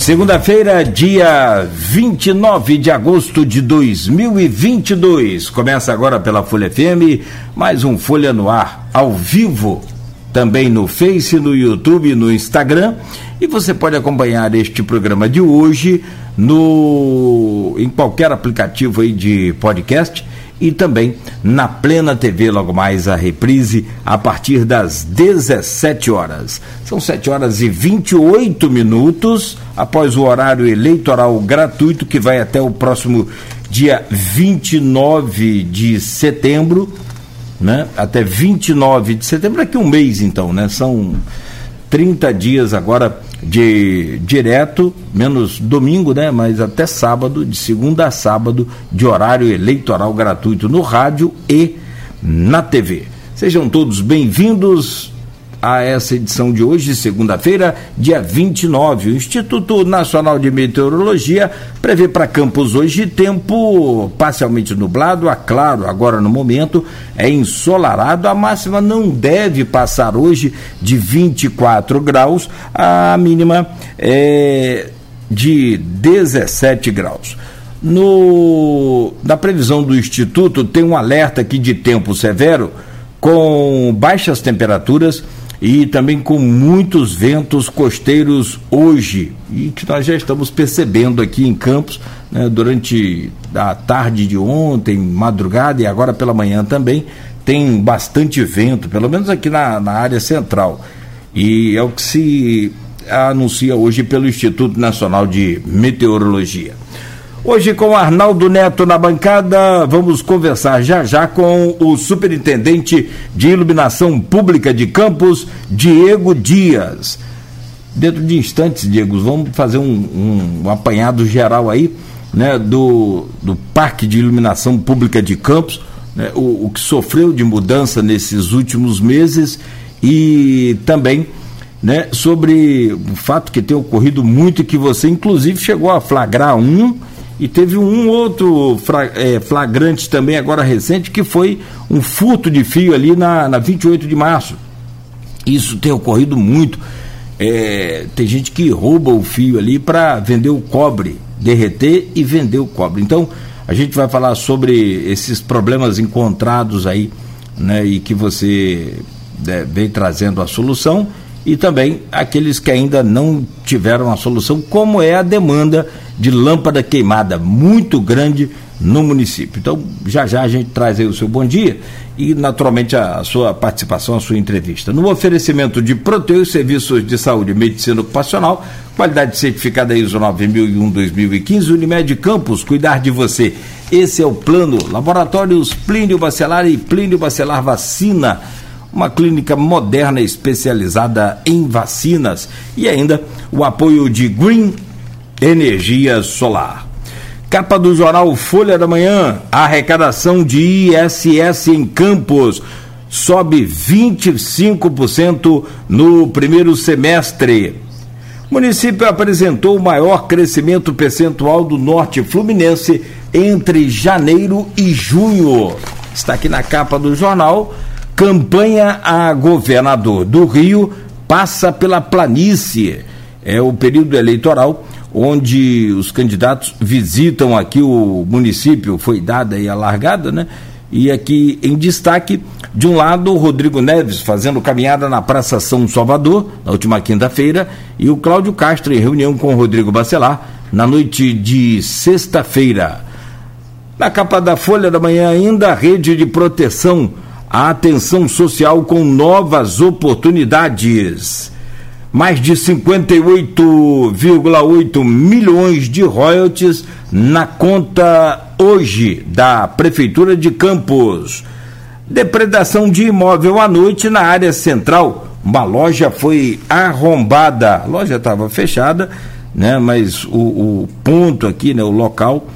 Segunda-feira, dia 29 de agosto de 2022. Começa agora pela Folha FM, mais um Folha no Ar, ao vivo, também no Face, no YouTube, no Instagram. E você pode acompanhar este programa de hoje no em qualquer aplicativo aí de podcast e também na Plena TV, logo mais a reprise a partir das 17 horas. São 7 horas e 28 minutos após o horário eleitoral gratuito que vai até o próximo dia 29 de setembro, né? Até 29 de setembro, daqui um mês então, né? São 30 dias agora de direto, menos domingo, né? Mas até sábado, de segunda a sábado, de horário eleitoral gratuito no rádio e na TV. Sejam todos bem-vindos a essa edição de hoje, segunda-feira, dia 29. O Instituto Nacional de Meteorologia prevê para Campos hoje tempo parcialmente nublado, a claro, agora no momento é ensolarado. A máxima não deve passar hoje de 24 graus, a mínima é de 17 graus. No, na previsão do Instituto, tem um alerta aqui de tempo severo com baixas temperaturas e também com muitos ventos costeiros hoje e que nós já estamos percebendo aqui em Campos né, durante a tarde de ontem, madrugada e agora pela manhã também tem bastante vento, pelo menos aqui na, na área central e é o que se anuncia hoje pelo Instituto Nacional de Meteorologia. Hoje com Arnaldo Neto na bancada, vamos conversar já já com o Superintendente de Iluminação Pública de Campos, Diego Dias. Dentro de instantes, Diego, vamos fazer um, um, um apanhado geral aí, né, do, do Parque de Iluminação Pública de Campos, né, o, o que sofreu de mudança nesses últimos meses e também né, sobre o fato que tem ocorrido muito e que você inclusive chegou a flagrar um e teve um outro é, flagrante também, agora recente, que foi um furto de fio ali na, na 28 de março. Isso tem ocorrido muito. É, tem gente que rouba o fio ali para vender o cobre, derreter e vender o cobre. Então, a gente vai falar sobre esses problemas encontrados aí, né, e que você é, vem trazendo a solução e também aqueles que ainda não tiveram a solução, como é a demanda de lâmpada queimada muito grande no município. Então, já já a gente traz aí o seu bom dia e, naturalmente, a, sua participação, a sua entrevista. No oferecimento de Proteus Serviços de Saúde e Medicina Ocupacional, qualidade certificada ISO 9001-2015, Unimed Campos, cuidar de você. Esse é o plano. Laboratórios Plínio Bacelar e Plínio Bacelar Vacina uma clínica moderna especializada em vacinas e ainda o apoio de Green Energia Solar. Capa do jornal Folha da Manhã, arrecadação de ISS em Campos sobe 25% no primeiro semestre. O município apresentou o maior crescimento percentual do norte fluminense entre janeiro e junho. Está aqui na capa do jornal Campanha a governador do Rio passa pela planície. É o período eleitoral onde os candidatos visitam aqui o município, foi dada aí a largada, né? E aqui em destaque, de um lado, o Rodrigo Neves fazendo caminhada na Praça São Salvador, na última quinta-feira, e o Cláudio Castro em reunião com o Rodrigo Bacelar na noite de sexta-feira. Na capa da Folha da Manhã, ainda a rede de proteção a atenção social com novas oportunidades. Mais de 58,8 milhões de royalties na conta hoje da Prefeitura de Campos. Depredação de imóvel à noite na área central. Uma loja foi arrombada. A loja estava fechada, né? Mas o, o, ponto aqui, né? O local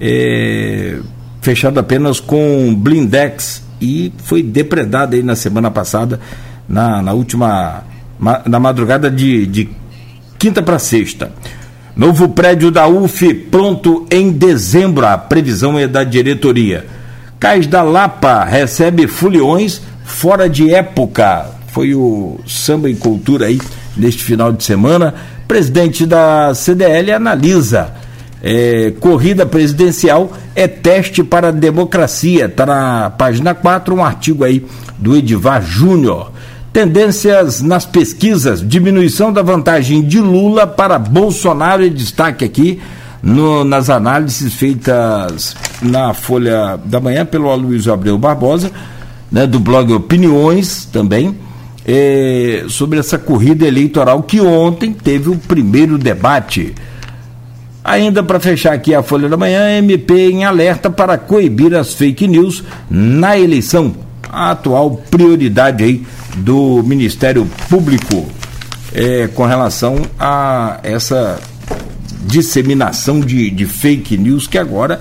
é fechado apenas com blindex e foi depredada aí na semana passada, na, na última, na madrugada de, de quinta para sexta. Novo prédio da UF pronto em dezembro, a previsão é da diretoria. Cais da Lapa recebe foliões fora de época. Foi o samba e cultura aí neste final de semana. Presidente da CDL analisa. É, corrida presidencial é teste para a democracia. Está na página 4 um artigo aí do Edivar Júnior. Tendências nas pesquisas, diminuição da vantagem de Lula para Bolsonaro e destaque aqui no, nas análises feitas na Folha da Manhã pelo Aloysio Abreu Barbosa, né, do blog Opiniões também, é, sobre essa corrida eleitoral que ontem teve o primeiro debate. Ainda para fechar aqui a Folha da Manhã, MP em alerta para coibir as fake news na eleição. A atual prioridade aí do Ministério Público é, com relação a essa disseminação de, de fake news que agora,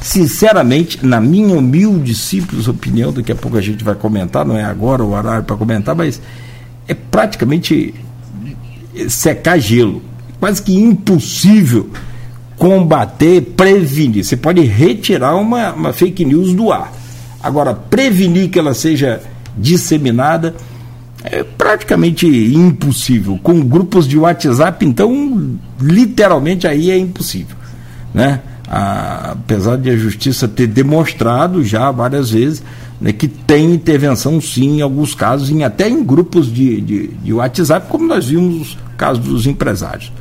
sinceramente, na minha humilde, simples opinião, daqui a pouco a gente vai comentar, não é agora o horário para comentar, mas é praticamente secar gelo. Quase que impossível combater, prevenir. Você pode retirar uma, uma fake news do ar. Agora, prevenir que ela seja disseminada é praticamente impossível. Com grupos de WhatsApp, então, literalmente aí é impossível. Né? Apesar de a justiça ter demonstrado já várias vezes né, que tem intervenção sim em alguns casos, em, até em grupos de, de, de WhatsApp, como nós vimos no caso dos empresários.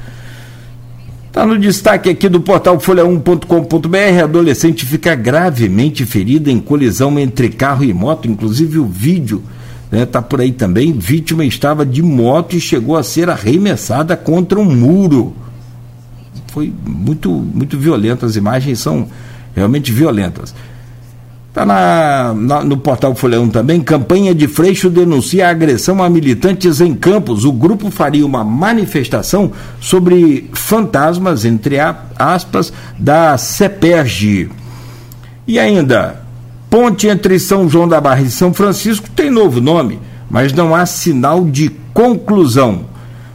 Está no destaque aqui do portal folha1.com.br. Adolescente fica gravemente ferida em colisão entre carro e moto. Inclusive o vídeo está né, por aí também. Vítima estava de moto e chegou a ser arremessada contra um muro. Foi muito, muito violento. As imagens são realmente violentas. Está na, na, no portal Folha 1 também. Campanha de Freixo denuncia agressão a militantes em Campos. O grupo faria uma manifestação sobre fantasmas, entre aspas, da CEPERG. E ainda, ponte entre São João da Barra e São Francisco tem novo nome, mas não há sinal de conclusão.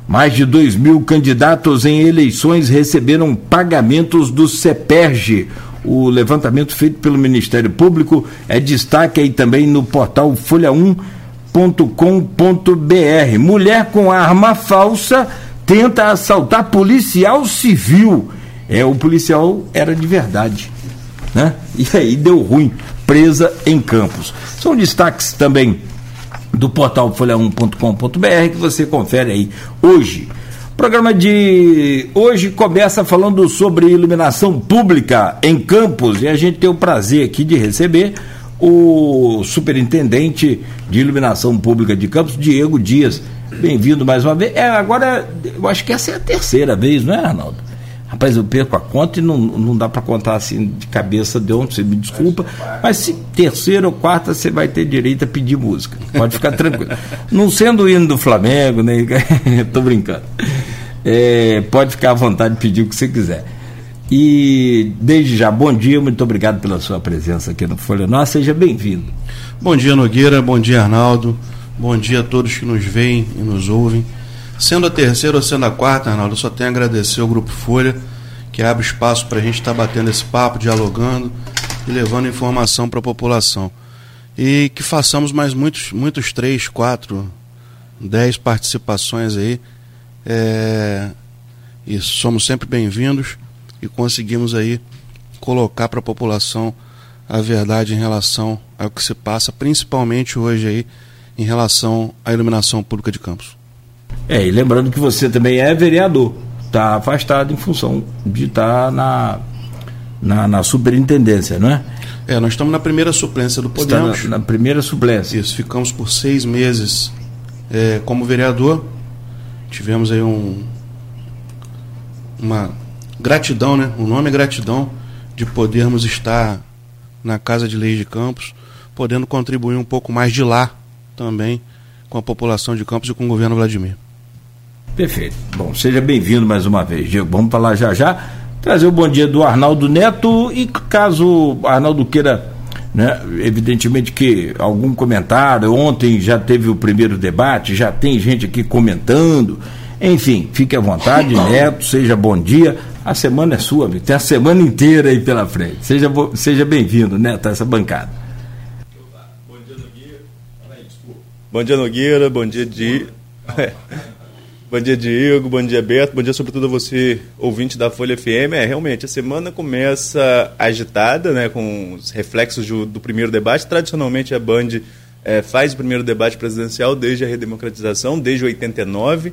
Mais de 2 mil candidatos em eleições receberam pagamentos do CEPERG, o levantamento feito pelo Ministério Público é destaque aí também no portal folha1.com.br. Mulher com arma falsa tenta assaltar policial civil. É, o policial era de verdade. Né? E aí deu ruim, presa em Campos. São destaques também do portal folha1.com.br que você confere aí hoje. O programa de hoje começa falando sobre iluminação pública em Campos e a gente tem o prazer aqui de receber o superintendente de iluminação pública de Campos, Diego Dias. Bem-vindo mais uma vez. É, agora, eu acho que essa é a terceira vez, não é, Arnaldo? Rapaz, eu perco a conta e não, não dá para contar assim de cabeça de onde, você me desculpa. Mas se terceira ou quarta você vai ter direito a pedir música. Pode ficar tranquilo. Não sendo o hino do Flamengo, né? Tô brincando. É, pode ficar à vontade de pedir o que você quiser. E desde já, bom dia, muito obrigado pela sua presença aqui no Folha Nossa, seja bem-vindo. Bom dia, Nogueira, bom dia, Arnaldo, bom dia a todos que nos veem e nos ouvem. Sendo a terceira ou sendo a quarta, Arnaldo, eu só tenho a agradecer ao Grupo Folha, que abre espaço para a gente estar tá batendo esse papo, dialogando e levando informação para a população. E que façamos mais muitos, muitos três, quatro, dez participações aí. É, e somos sempre bem-vindos e conseguimos aí colocar para a população a verdade em relação ao que se passa, principalmente hoje aí em relação à iluminação pública de Campos. É, e lembrando que você também é vereador, está afastado em função de estar tá na, na, na, superintendência, não é? É, nós estamos na primeira suplência do Podemos. Está na, na primeira suplência. Isso, ficamos por seis meses é, como vereador. Tivemos aí um, uma gratidão, né? O nome é gratidão de podermos estar na Casa de Leis de Campos, podendo contribuir um pouco mais de lá também com a população de Campos e com o governo Vladimir. Perfeito. Bom, seja bem-vindo mais uma vez, Diego. Vamos falar já já. Trazer o bom dia do Arnaldo Neto e caso o Arnaldo queira, né, evidentemente que algum comentário, ontem já teve o primeiro debate, já tem gente aqui comentando. Enfim, fique à vontade, Neto, seja bom dia. A semana é sua, amigo. Tem a semana inteira aí pela frente. Seja, seja bem-vindo, Neto, a essa bancada. Bom dia, Nogueira. Bom dia, Di. Bom dia, Diego. Bom dia, Beto. Bom dia, sobretudo, a você, ouvinte da Folha FM. É, realmente, a semana começa agitada, né, com os reflexos do, do primeiro debate. Tradicionalmente, a Band é, faz o primeiro debate presidencial desde a redemocratização, desde 89.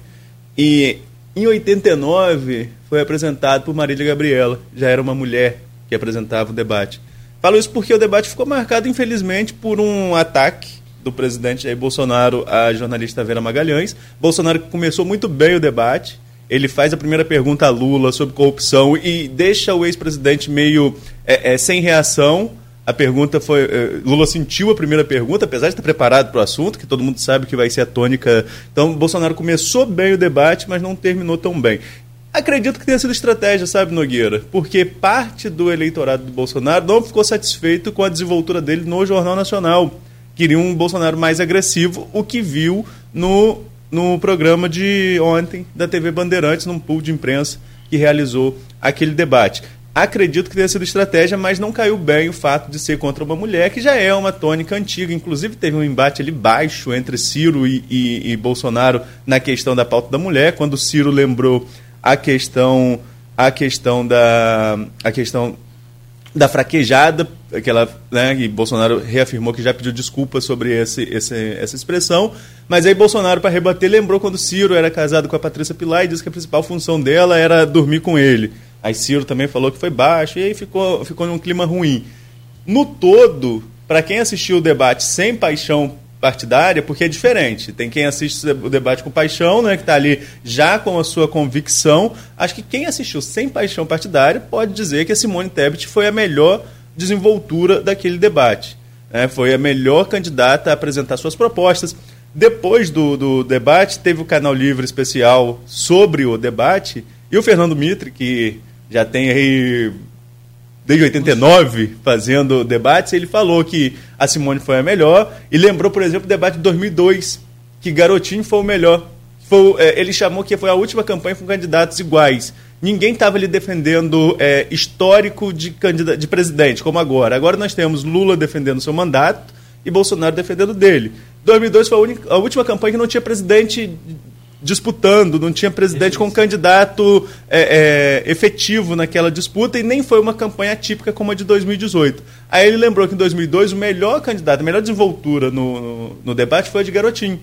E em 89 foi apresentado por Marília Gabriela. Já era uma mulher que apresentava o debate. Falo isso porque o debate ficou marcado, infelizmente, por um ataque do presidente Jair Bolsonaro à jornalista Vera Magalhães. Bolsonaro começou muito bem o debate. Ele faz a primeira pergunta a Lula sobre corrupção e deixa o ex-presidente meio é, é, sem reação. A pergunta foi. É, Lula sentiu a primeira pergunta, apesar de estar preparado para o assunto, que todo mundo sabe que vai ser a tônica. Então, Bolsonaro começou bem o debate, mas não terminou tão bem. Acredito que tenha sido estratégia, sabe, Nogueira? Porque parte do eleitorado do Bolsonaro não ficou satisfeito com a desenvoltura dele no Jornal Nacional queria um Bolsonaro mais agressivo, o que viu no, no programa de ontem da TV Bandeirantes, num pool de imprensa que realizou aquele debate. Acredito que tenha sido estratégia, mas não caiu bem o fato de ser contra uma mulher, que já é uma tônica antiga. Inclusive, teve um embate ali baixo entre Ciro e, e, e Bolsonaro na questão da pauta da mulher, quando Ciro lembrou a questão a questão da a questão da fraquejada, aquela, né, e Bolsonaro reafirmou que já pediu desculpas sobre esse, esse, essa expressão, mas aí Bolsonaro, para rebater, lembrou quando Ciro era casado com a Patrícia Pilar e disse que a principal função dela era dormir com ele. Aí Ciro também falou que foi baixo, e aí ficou, ficou num clima ruim. No todo, para quem assistiu o debate sem paixão partidária, porque é diferente. Tem quem assiste o debate com paixão, né, que está ali já com a sua convicção. Acho que quem assistiu sem paixão partidária pode dizer que a Simone Tebet foi a melhor desenvoltura daquele debate. Né? Foi a melhor candidata a apresentar suas propostas. Depois do, do debate, teve o canal livre especial sobre o debate, e o Fernando Mitre, que já tem aí desde 89 fazendo debates, ele falou que a Simone foi a melhor e lembrou, por exemplo, o debate de 2002, que Garotinho foi o melhor. Foi, é, ele chamou que foi a última campanha com candidatos iguais. Ninguém estava ali defendendo é, histórico de, de presidente, como agora. Agora nós temos Lula defendendo seu mandato e Bolsonaro defendendo dele. 2002 foi a, única, a última campanha que não tinha presidente disputando, não tinha presidente com candidato é, é, efetivo naquela disputa e nem foi uma campanha típica como a de 2018. Aí ele lembrou que em 2002 o melhor candidato, a melhor desenvoltura no, no, no debate foi a de Garotinho.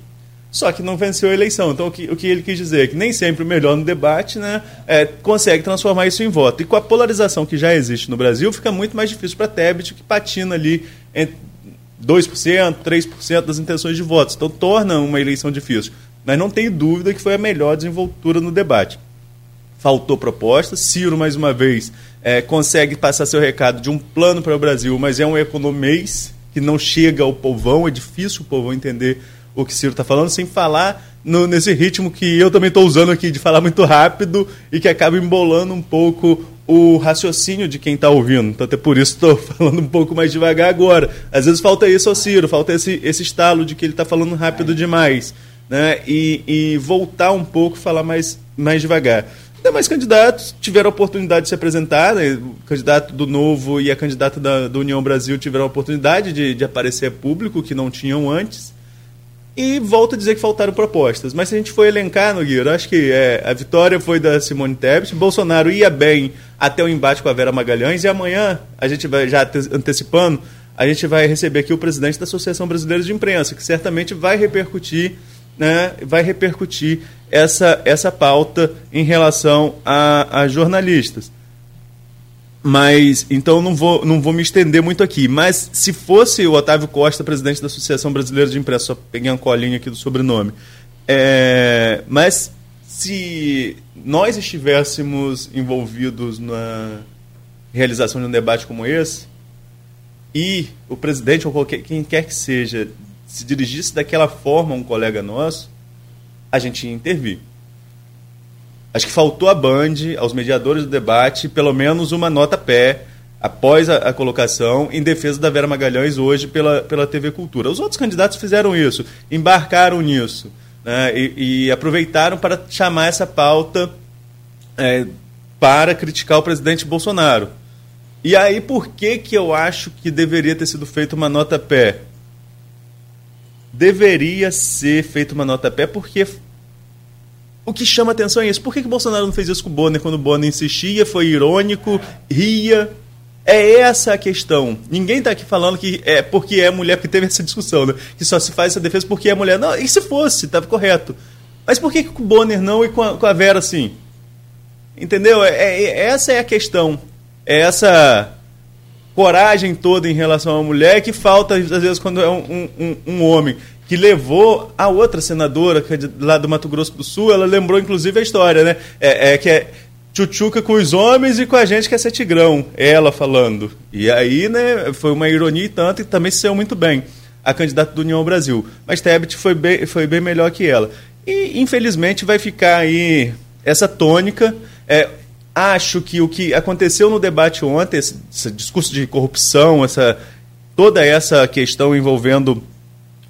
Só que não venceu a eleição. Então, o que, o que ele quis dizer é que nem sempre o melhor no debate né, é, consegue transformar isso em voto. E com a polarização que já existe no Brasil, fica muito mais difícil para a Tebet, que patina ali entre 2%, 3% das intenções de votos. Então, torna uma eleição difícil mas não tenho dúvida que foi a melhor desenvoltura no debate. Faltou proposta. Ciro, mais uma vez, é, consegue passar seu recado de um plano para o Brasil, mas é um economês que não chega ao povão. É difícil o povão entender o que Ciro está falando, sem falar no, nesse ritmo que eu também estou usando aqui, de falar muito rápido e que acaba embolando um pouco o raciocínio de quem está ouvindo. Então, até por isso estou falando um pouco mais devagar agora. Às vezes falta isso ao Ciro, falta esse, esse estalo de que ele está falando rápido demais né, e, e voltar um pouco, falar mais, mais devagar. Demais candidatos tiveram a oportunidade de se apresentar, né? o candidato do Novo e a candidata da, União Brasil tiveram a oportunidade de, de aparecer a público, que não tinham antes. E volto a dizer que faltaram propostas. Mas se a gente for elencar, Nogueira, acho que é, a vitória foi da Simone Tebet. Bolsonaro ia bem até o embate com a Vera Magalhães. E amanhã, a gente vai já antecipando, a gente vai receber aqui o presidente da Associação Brasileira de Imprensa, que certamente vai repercutir né, vai repercutir essa, essa pauta em relação a, a jornalistas. Mas, então não vou, não vou me estender muito aqui. Mas se fosse o Otávio Costa, presidente da Associação Brasileira de Imprensa, só peguei uma colinha aqui do sobrenome. É, mas se nós estivéssemos envolvidos na realização de um debate como esse, e o presidente ou qualquer, quem quer que seja se dirigisse daquela forma a um colega nosso, a gente ia intervir. Acho que faltou a Band, aos mediadores do debate, pelo menos uma nota pé após a, a, colocação em defesa da Vera Magalhães hoje pela, pela TV Cultura. Os outros candidatos fizeram isso, embarcaram nisso né, e, e, aproveitaram para chamar essa pauta é, para criticar o presidente Bolsonaro. E aí, por que, que eu acho que deveria ter sido feita uma nota pé? Deveria ser feita uma nota pé, porque o que chama atenção é isso. Por que, que Bolsonaro não fez isso com o Bonner quando o Bonner insistia, foi irônico, ria? É essa a questão. Ninguém está aqui falando que é porque é mulher, porque teve essa discussão, né? Que só se faz essa defesa porque é mulher. Não, e se fosse, estava correto. Mas por que, que com o Bonner não e com a, com a Vera sim? Entendeu? É, é, essa é a questão. É essa coragem toda em relação à mulher que falta, às vezes, quando é um, um, um homem que levou a outra senadora que é de, lá do Mato Grosso do Sul, ela lembrou inclusive a história, né? É, é que é tchutchuca com os homens e com a gente que é ser tigrão, ela falando. E aí, né, foi uma ironia e tanto, e também se saiu muito bem a candidata do União Brasil. Mas Tebet foi bem, foi bem melhor que ela. E, infelizmente, vai ficar aí essa tônica. É, acho que o que aconteceu no debate ontem, esse, esse discurso de corrupção, essa, toda essa questão envolvendo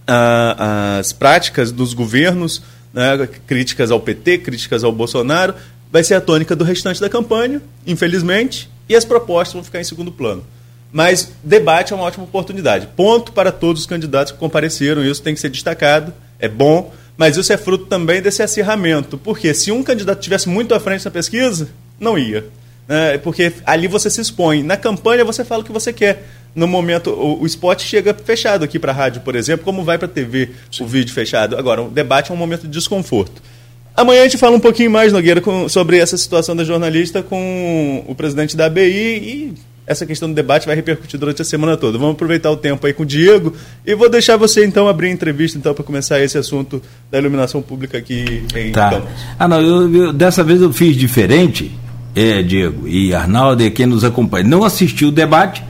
as práticas dos governos, né, críticas ao PT, críticas ao Bolsonaro, vai ser a tônica do restante da campanha, infelizmente, e as propostas vão ficar em segundo plano. Mas debate é uma ótima oportunidade. Ponto para todos os candidatos que compareceram, isso tem que ser destacado, é bom, mas isso é fruto também desse acirramento. Porque se um candidato tivesse muito à frente na pesquisa, não ia. Né? Porque ali você se expõe. Na campanha você fala o que você quer no momento, o, o spot chega fechado aqui para a rádio, por exemplo, como vai para a TV Sim. o vídeo fechado. Agora, o debate é um momento de desconforto. Amanhã a gente fala um pouquinho mais, Nogueira, com, sobre essa situação da jornalista com o presidente da ABI e essa questão do debate vai repercutir durante a semana toda. Vamos aproveitar o tempo aí com o Diego e vou deixar você então abrir a entrevista então para começar esse assunto da iluminação pública aqui em tá. Campos. Ah, não, eu, eu, dessa vez eu fiz diferente, é, Diego e Arnaldo e quem nos acompanha. Não assistiu o debate,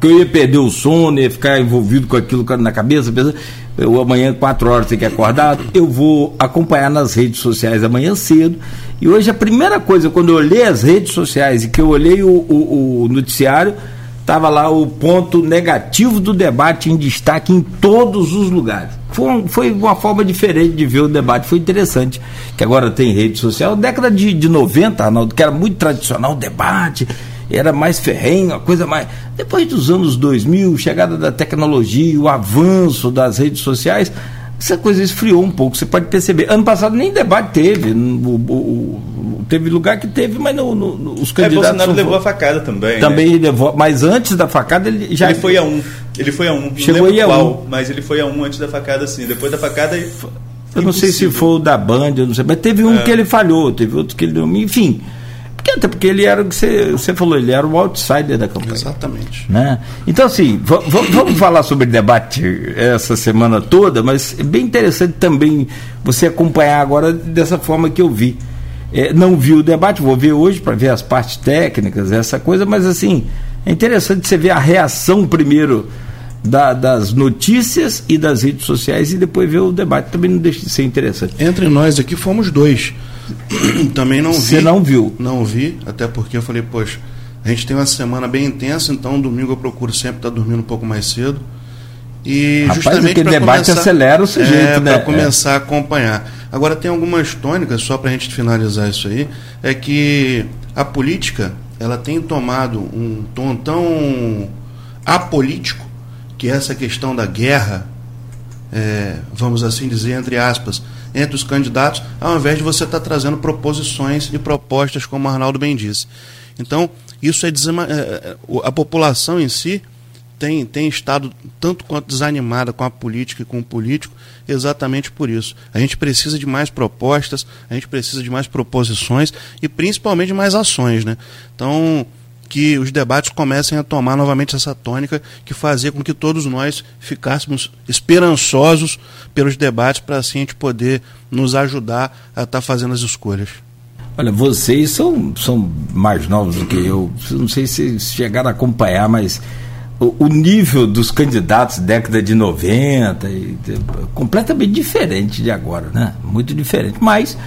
porque eu ia perder o sono, ia ficar envolvido com aquilo na cabeça, pensando, eu amanhã, quatro horas, tem que acordar, eu vou acompanhar nas redes sociais amanhã cedo. E hoje a primeira coisa, quando eu olhei as redes sociais e que eu olhei o, o, o noticiário, estava lá o ponto negativo do debate em destaque em todos os lugares. Foi, foi uma forma diferente de ver o debate, foi interessante. Que agora tem rede social. Década de, de 90, Arnaldo, que era muito tradicional o debate, era mais ferrenho, a coisa mais. Depois dos anos 2000, chegada da tecnologia, o avanço das redes sociais, essa coisa esfriou um pouco, você pode perceber. Ano passado nem debate teve, o, o, teve lugar que teve, mas no, no, os candidatos. É, Bolsonaro levou a facada também. Né? Também né? levou, mas antes da facada ele já. Ele foi a um. Ele foi a um. Não Chegou aí a qual, um. mas ele foi a um antes da facada, sim. Depois da facada. Eu não sei se foi o da Band, eu não sei, mas teve um é. que ele falhou, teve outro que ele. Enfim. Porque, até porque ele era o que você, você falou, ele era o outsider da campanha. Exatamente. Né? Então, assim, vamos falar sobre debate essa semana toda, mas é bem interessante também você acompanhar agora dessa forma que eu vi. É, não vi o debate, vou ver hoje para ver as partes técnicas, essa coisa, mas assim, é interessante você ver a reação primeiro da, das notícias e das redes sociais e depois ver o debate. Também não deixa de ser interessante. Entre nós aqui fomos dois. Também não vi. Você não viu? Não vi, até porque eu falei, poxa, a gente tem uma semana bem intensa, então domingo eu procuro sempre estar dormindo um pouco mais cedo. E Rapaz, justamente aquele debate começar, acelera o sujeito, é, né? Para começar é. a acompanhar. Agora tem algumas tônicas, só para a gente finalizar isso aí, é que a política ela tem tomado um tom tão apolítico que essa questão da guerra, é, vamos assim dizer, entre aspas, entre os candidatos, ao invés de você estar tá trazendo proposições e propostas, como o Arnaldo bem disse. Então, isso é, desema... É, é, a população em si tem, tem estado tanto quanto desanimada com a política e com o político, exatamente por isso. A gente precisa de mais propostas, a gente precisa de mais proposições e principalmente de mais ações. Né? Então, que os debates comecem a tomar novamente essa tônica que fazia com que todos nós ficássemos esperançosos pelos debates para assim a gente poder nos ajudar a estar tá fazendo as escolhas. Olha, vocês são, são mais novos do que eu. Não sei se chegaram a acompanhar, mas o, o nível dos candidatos década de 90 e, completamente diferente de agora, né? Muito diferente. Mas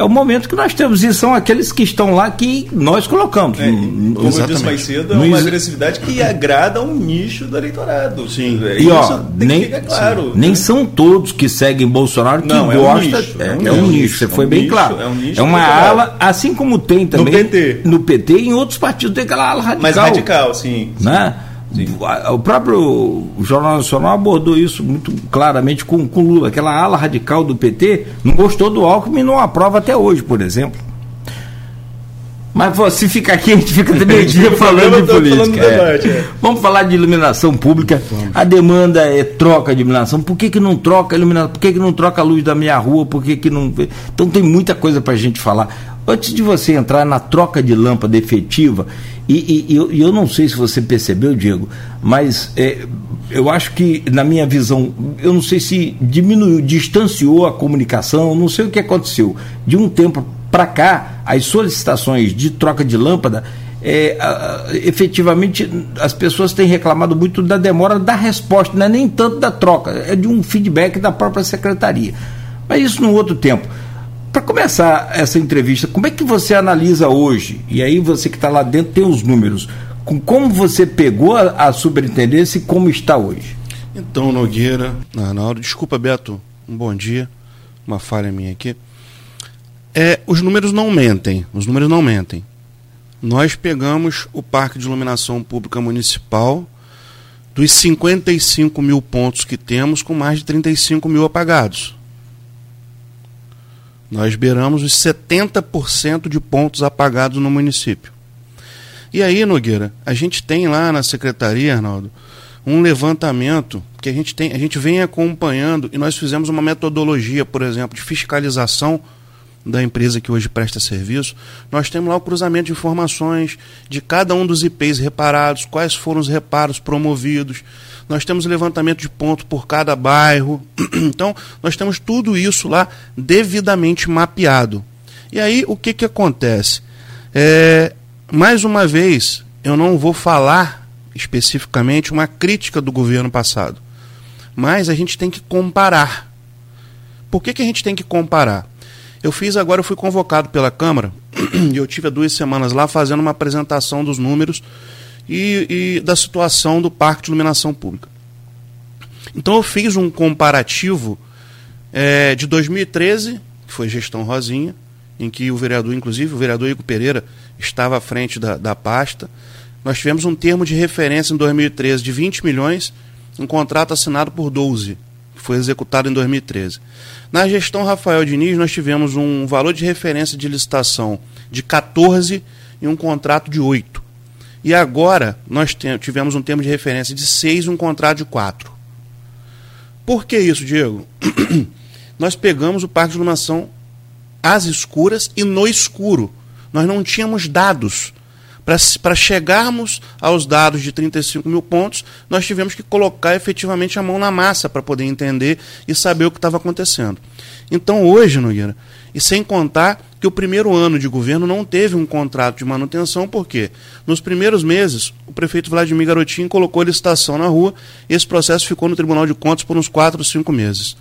é o momento que nós temos, e são aqueles que estão lá que nós colocamos. É, como Exatamente. eu disse mais cedo, é uma agressividade que agrada um nicho do eleitorado. Sim. É, e ó, nem, claro, sim, né? nem são todos que seguem Bolsonaro que Não, gosta. É um nicho. É, um, é um nicho, você foi bem nicho, claro. É, um nicho é uma ala, assim como tem também no PT. No PT e em outros partidos tem aquela ala radical. Mais radical, sim. Né? O próprio Jornal Nacional abordou isso muito claramente com, com Lula. Aquela ala radical do PT não gostou do Alckmin e não aprova até hoje, por exemplo. Mas pô, se ficar aqui, a gente fica meio dia falando de política. Falando é. debate, é. Vamos falar de iluminação pública. Vamos. A demanda é troca de iluminação. Por que, que não troca a iluminação? Por que, que não troca a luz da minha rua? Por que, que não. Então tem muita coisa para a gente falar. Antes de você entrar na troca de lâmpada efetiva, e, e, e eu não sei se você percebeu, Diego, mas é, eu acho que, na minha visão, eu não sei se diminuiu, distanciou a comunicação, não sei o que aconteceu. De um tempo para cá, as solicitações de troca de lâmpada, é, efetivamente as pessoas têm reclamado muito da demora da resposta, não é nem tanto da troca, é de um feedback da própria secretaria. Mas isso num outro tempo. Para começar essa entrevista, como é que você analisa hoje? E aí você que está lá dentro tem os números. Com como você pegou a, a superintendência e como está hoje? Então, Nogueira, na hora, desculpa, Beto, um bom dia, uma falha minha aqui. É, os números não mentem, os números não mentem. Nós pegamos o Parque de Iluminação Pública Municipal dos 55 mil pontos que temos, com mais de 35 mil apagados. Nós beiramos os 70% de pontos apagados no município. E aí, Nogueira, a gente tem lá na secretaria, Arnaldo, um levantamento que a gente tem, a gente vem acompanhando e nós fizemos uma metodologia, por exemplo, de fiscalização da empresa que hoje presta serviço, nós temos lá o cruzamento de informações de cada um dos IPs reparados, quais foram os reparos promovidos, nós temos levantamento de ponto por cada bairro. Então, nós temos tudo isso lá devidamente mapeado. E aí, o que, que acontece? É, mais uma vez, eu não vou falar especificamente uma crítica do governo passado, mas a gente tem que comparar. Por que, que a gente tem que comparar? Eu fiz agora, eu fui convocado pela Câmara e eu tive há duas semanas lá fazendo uma apresentação dos números e, e da situação do Parque de Iluminação Pública. Então eu fiz um comparativo é, de 2013, que foi gestão Rosinha, em que o vereador, inclusive o vereador Igor Pereira, estava à frente da, da pasta. Nós tivemos um termo de referência em 2013 de 20 milhões, um contrato assinado por 12, que foi executado em 2013. Na gestão Rafael Diniz, nós tivemos um valor de referência de licitação de 14 e um contrato de 8. E agora nós tivemos um termo de referência de 6 e um contrato de 4. Por que isso, Diego? nós pegamos o parque de iluminação às escuras e no escuro. Nós não tínhamos dados para chegarmos aos dados de 35 mil pontos, nós tivemos que colocar efetivamente a mão na massa para poder entender e saber o que estava acontecendo. Então, hoje, Nogueira, e sem contar que o primeiro ano de governo não teve um contrato de manutenção, porque nos primeiros meses o prefeito Vladimir Garotinho colocou licitação na rua e esse processo ficou no Tribunal de Contas por uns 4, 5 meses.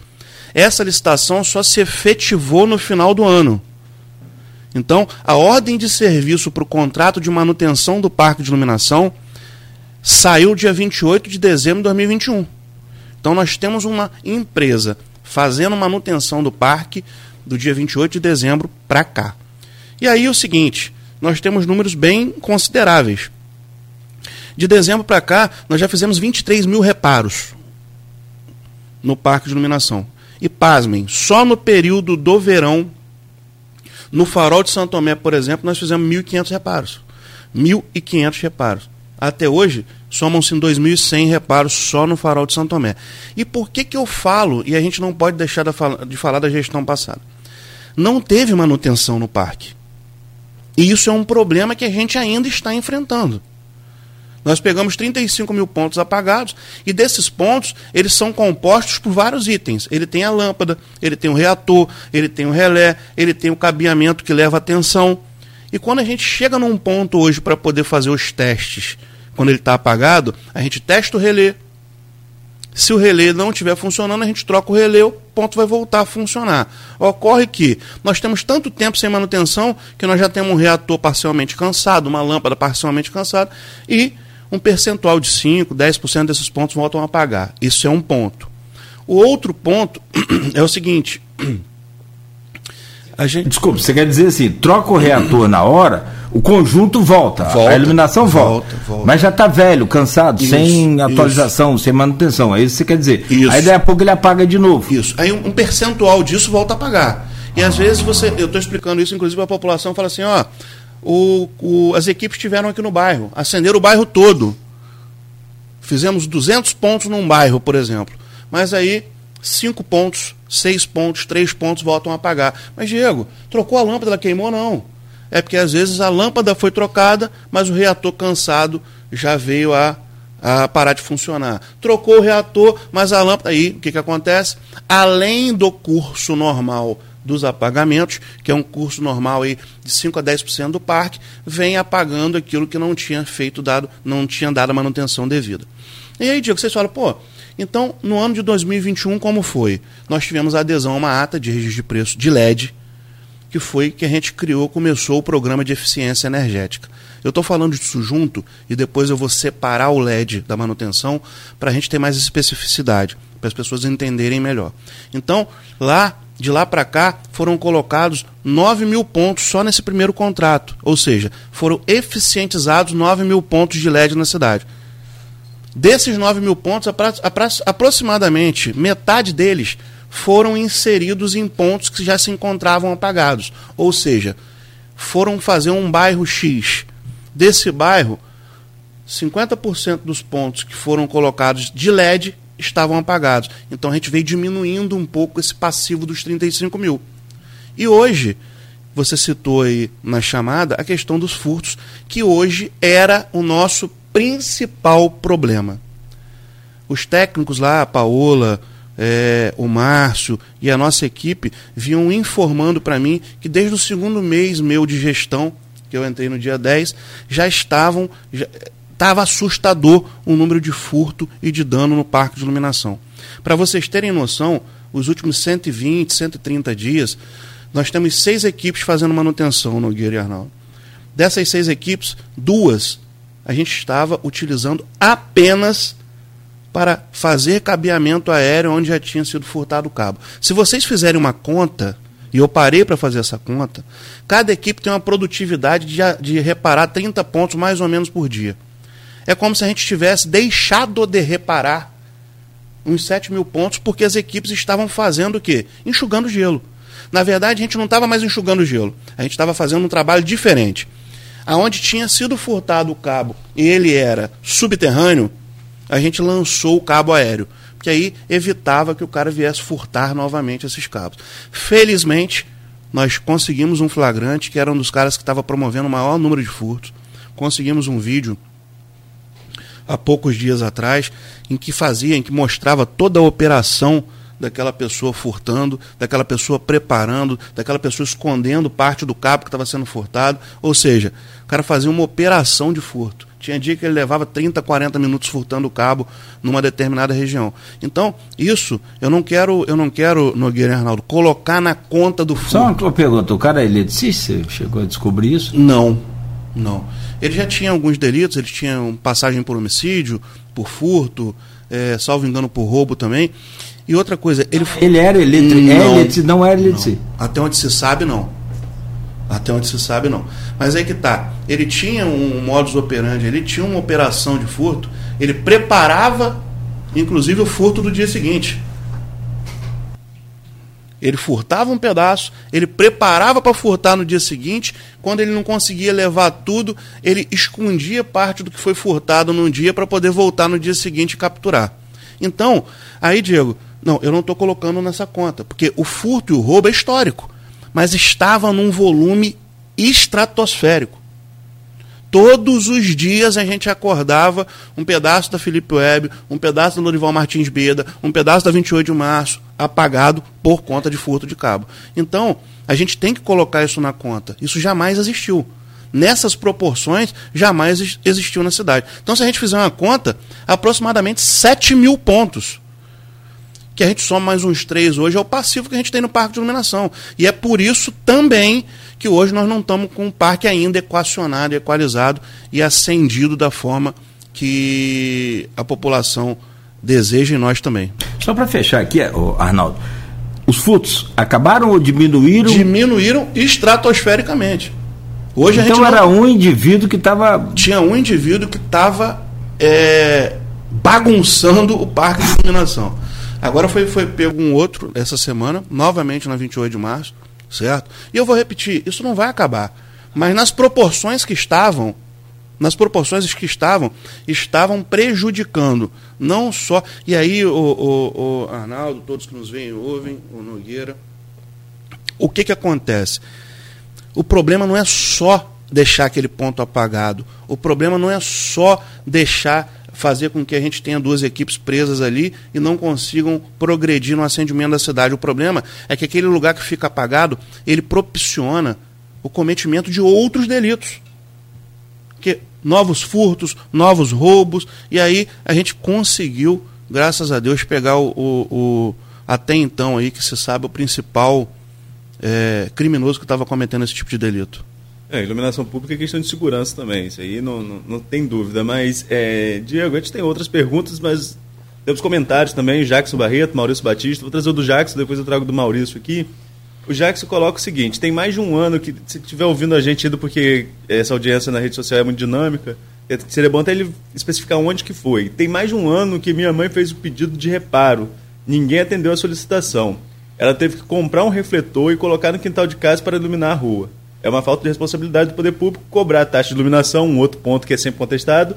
Essa licitação só se efetivou no final do ano. Então, a ordem de serviço para o contrato de manutenção do parque de iluminação saiu dia 28 de dezembro de 2021. Então, nós temos uma empresa fazendo manutenção do parque do dia 28 de dezembro para cá. E aí é o seguinte, nós temos números bem consideráveis. De dezembro para cá, nós já fizemos 23 mil reparos no parque de iluminação. E pasmem, só no período do verão no farol de Santo Tomé, por exemplo, nós fizemos 1.500 reparos. 1.500 reparos. Até hoje, somam-se 2.100 reparos só no farol de Santo Tomé. E por que, que eu falo, e a gente não pode deixar de falar da gestão passada? Não teve manutenção no parque. E isso é um problema que a gente ainda está enfrentando. Nós pegamos 35 mil pontos apagados e desses pontos eles são compostos por vários itens. Ele tem a lâmpada, ele tem o reator, ele tem o relé, ele tem o cabeamento que leva a tensão. E quando a gente chega num ponto hoje para poder fazer os testes, quando ele está apagado, a gente testa o relé. Se o relé não estiver funcionando, a gente troca o relé, o ponto vai voltar a funcionar. Ocorre que nós temos tanto tempo sem manutenção que nós já temos um reator parcialmente cansado, uma lâmpada parcialmente cansada e um percentual de 5%, 10% desses pontos voltam a pagar. Isso é um ponto. O outro ponto é o seguinte. A gente... Desculpa, você quer dizer assim, troca o reator na hora, o conjunto volta, volta a iluminação volta, volta, volta. Mas já está velho, cansado, isso, sem atualização, isso. sem manutenção. É isso que você quer dizer. Isso. Aí daí a pouco ele apaga de novo. Isso. Aí um, percentual disso volta a pagar. E ah. às vezes você. Eu estou explicando isso, inclusive, a população fala assim, ó. O, o, as equipes estiveram aqui no bairro, acenderam o bairro todo. Fizemos 200 pontos num bairro, por exemplo. Mas aí, 5 pontos, 6 pontos, 3 pontos voltam a apagar. Mas, Diego, trocou a lâmpada, ela queimou? Não é porque às vezes a lâmpada foi trocada, mas o reator cansado já veio a, a parar de funcionar. Trocou o reator, mas a lâmpada. Aí, o que, que acontece? Além do curso normal dos apagamentos, que é um curso normal aí de 5 a 10% do parque, vem apagando aquilo que não tinha feito dado, não tinha dado a manutenção devida. E aí, Diego, vocês falam, pô, então, no ano de 2021, como foi? Nós tivemos adesão a uma ata de registro de preço de LED, que foi que a gente criou, começou o programa de eficiência energética. Eu estou falando disso junto e depois eu vou separar o LED da manutenção para a gente ter mais especificidade, para as pessoas entenderem melhor. Então, lá, de lá para cá, foram colocados 9 mil pontos só nesse primeiro contrato. Ou seja, foram eficientizados 9 mil pontos de LED na cidade. Desses 9 mil pontos, aproximadamente metade deles foram inseridos em pontos que já se encontravam apagados. Ou seja, foram fazer um bairro X. Desse bairro, 50% dos pontos que foram colocados de LED estavam apagados. Então a gente veio diminuindo um pouco esse passivo dos 35 mil. E hoje, você citou aí na chamada a questão dos furtos, que hoje era o nosso principal problema. Os técnicos lá, a Paola, é, o Márcio e a nossa equipe vinham informando para mim que desde o segundo mês meu de gestão, que eu entrei no dia 10, já estavam. Estava assustador o número de furto e de dano no parque de iluminação. Para vocês terem noção, os últimos 120, 130 dias, nós temos seis equipes fazendo manutenção no Guilherme Arnaldo. Dessas seis equipes, duas a gente estava utilizando apenas para fazer cabeamento aéreo onde já tinha sido furtado o cabo. Se vocês fizerem uma conta, e eu parei para fazer essa conta, cada equipe tem uma produtividade de, de reparar 30 pontos mais ou menos por dia. É como se a gente tivesse deixado de reparar uns 7 mil pontos porque as equipes estavam fazendo o quê? Enxugando gelo. Na verdade, a gente não estava mais enxugando gelo. A gente estava fazendo um trabalho diferente. Aonde tinha sido furtado o cabo e ele era subterrâneo, a gente lançou o cabo aéreo, porque aí evitava que o cara viesse furtar novamente esses cabos. Felizmente, nós conseguimos um flagrante, que era um dos caras que estava promovendo o maior número de furtos. Conseguimos um vídeo há poucos dias atrás, em que fazia, em que mostrava toda a operação daquela pessoa furtando, daquela pessoa preparando, daquela pessoa escondendo parte do cabo que estava sendo furtado. Ou seja, o cara fazia uma operação de furto. Tinha dia que ele levava 30, 40 minutos furtando o cabo numa determinada região. Então, isso eu não quero, eu não quero, Nogueira Arnaldo, colocar na conta do furto. Só uma pergunta, o cara é eletricista? Você chegou a descobrir isso? Não, não. Ele já tinha alguns delitos, ele tinha passagem por homicídio, por furto, é, salvo engano por roubo também. E outra coisa, ele Ele era eletricista, não, é não era eletricista. Até onde se sabe, não. Até onde se sabe, não. Mas aí que tá. Ele tinha um modus operandi, ele tinha uma operação de furto, ele preparava, inclusive, o furto do dia seguinte. Ele furtava um pedaço, ele preparava para furtar no dia seguinte. Quando ele não conseguia levar tudo, ele escondia parte do que foi furtado num dia para poder voltar no dia seguinte e capturar. Então, aí, Diego, não, eu não estou colocando nessa conta, porque o furto e o roubo é histórico mas estava num volume estratosférico. Todos os dias a gente acordava um pedaço da Felipe Web, um pedaço da Lorival Martins Beda, um pedaço da 28 de março, apagado por conta de furto de cabo. Então, a gente tem que colocar isso na conta. Isso jamais existiu. Nessas proporções, jamais existiu na cidade. Então, se a gente fizer uma conta, aproximadamente 7 mil pontos que a gente soma mais uns três hoje, é o passivo que a gente tem no parque de iluminação. E é por isso também que hoje nós não estamos com o parque ainda equacionado, equalizado e acendido da forma que a população deseja e nós também. Só para fechar aqui, Arnaldo, os furtos acabaram ou diminuíram? Diminuíram estratosfericamente. Hoje então era não... um indivíduo que estava. Tinha um indivíduo que estava é, bagunçando o parque de iluminação. Agora foi, foi pego um outro essa semana, novamente na 28 de março, certo? E eu vou repetir, isso não vai acabar. Mas nas proporções que estavam, nas proporções que estavam, estavam prejudicando. Não só. E aí, o, o, o Arnaldo, todos que nos veem ouvem, o Nogueira, o que, que acontece? O problema não é só deixar aquele ponto apagado. O problema não é só deixar fazer com que a gente tenha duas equipes presas ali e não consigam progredir no acendimento da cidade. O problema é que aquele lugar que fica apagado, ele propiciona o cometimento de outros delitos. Que novos furtos, novos roubos, e aí a gente conseguiu, graças a Deus, pegar o, o, o até então aí que se sabe o principal é, criminoso que estava cometendo esse tipo de delito. É, iluminação pública é questão de segurança também, isso aí não, não, não tem dúvida. Mas, é, Diego, a gente tem outras perguntas, mas temos comentários também, Jackson Barreto, Maurício Batista. Vou trazer o do Jackson, depois eu trago do Maurício aqui. O Jackson coloca o seguinte: tem mais de um ano que, se estiver ouvindo a gente, porque essa audiência na rede social é muito dinâmica, seria bom até ele especificar onde que foi. Tem mais de um ano que minha mãe fez o pedido de reparo. Ninguém atendeu a solicitação. Ela teve que comprar um refletor e colocar no quintal de casa para iluminar a rua. É uma falta de responsabilidade do poder público cobrar a taxa de iluminação, um outro ponto que é sempre contestado,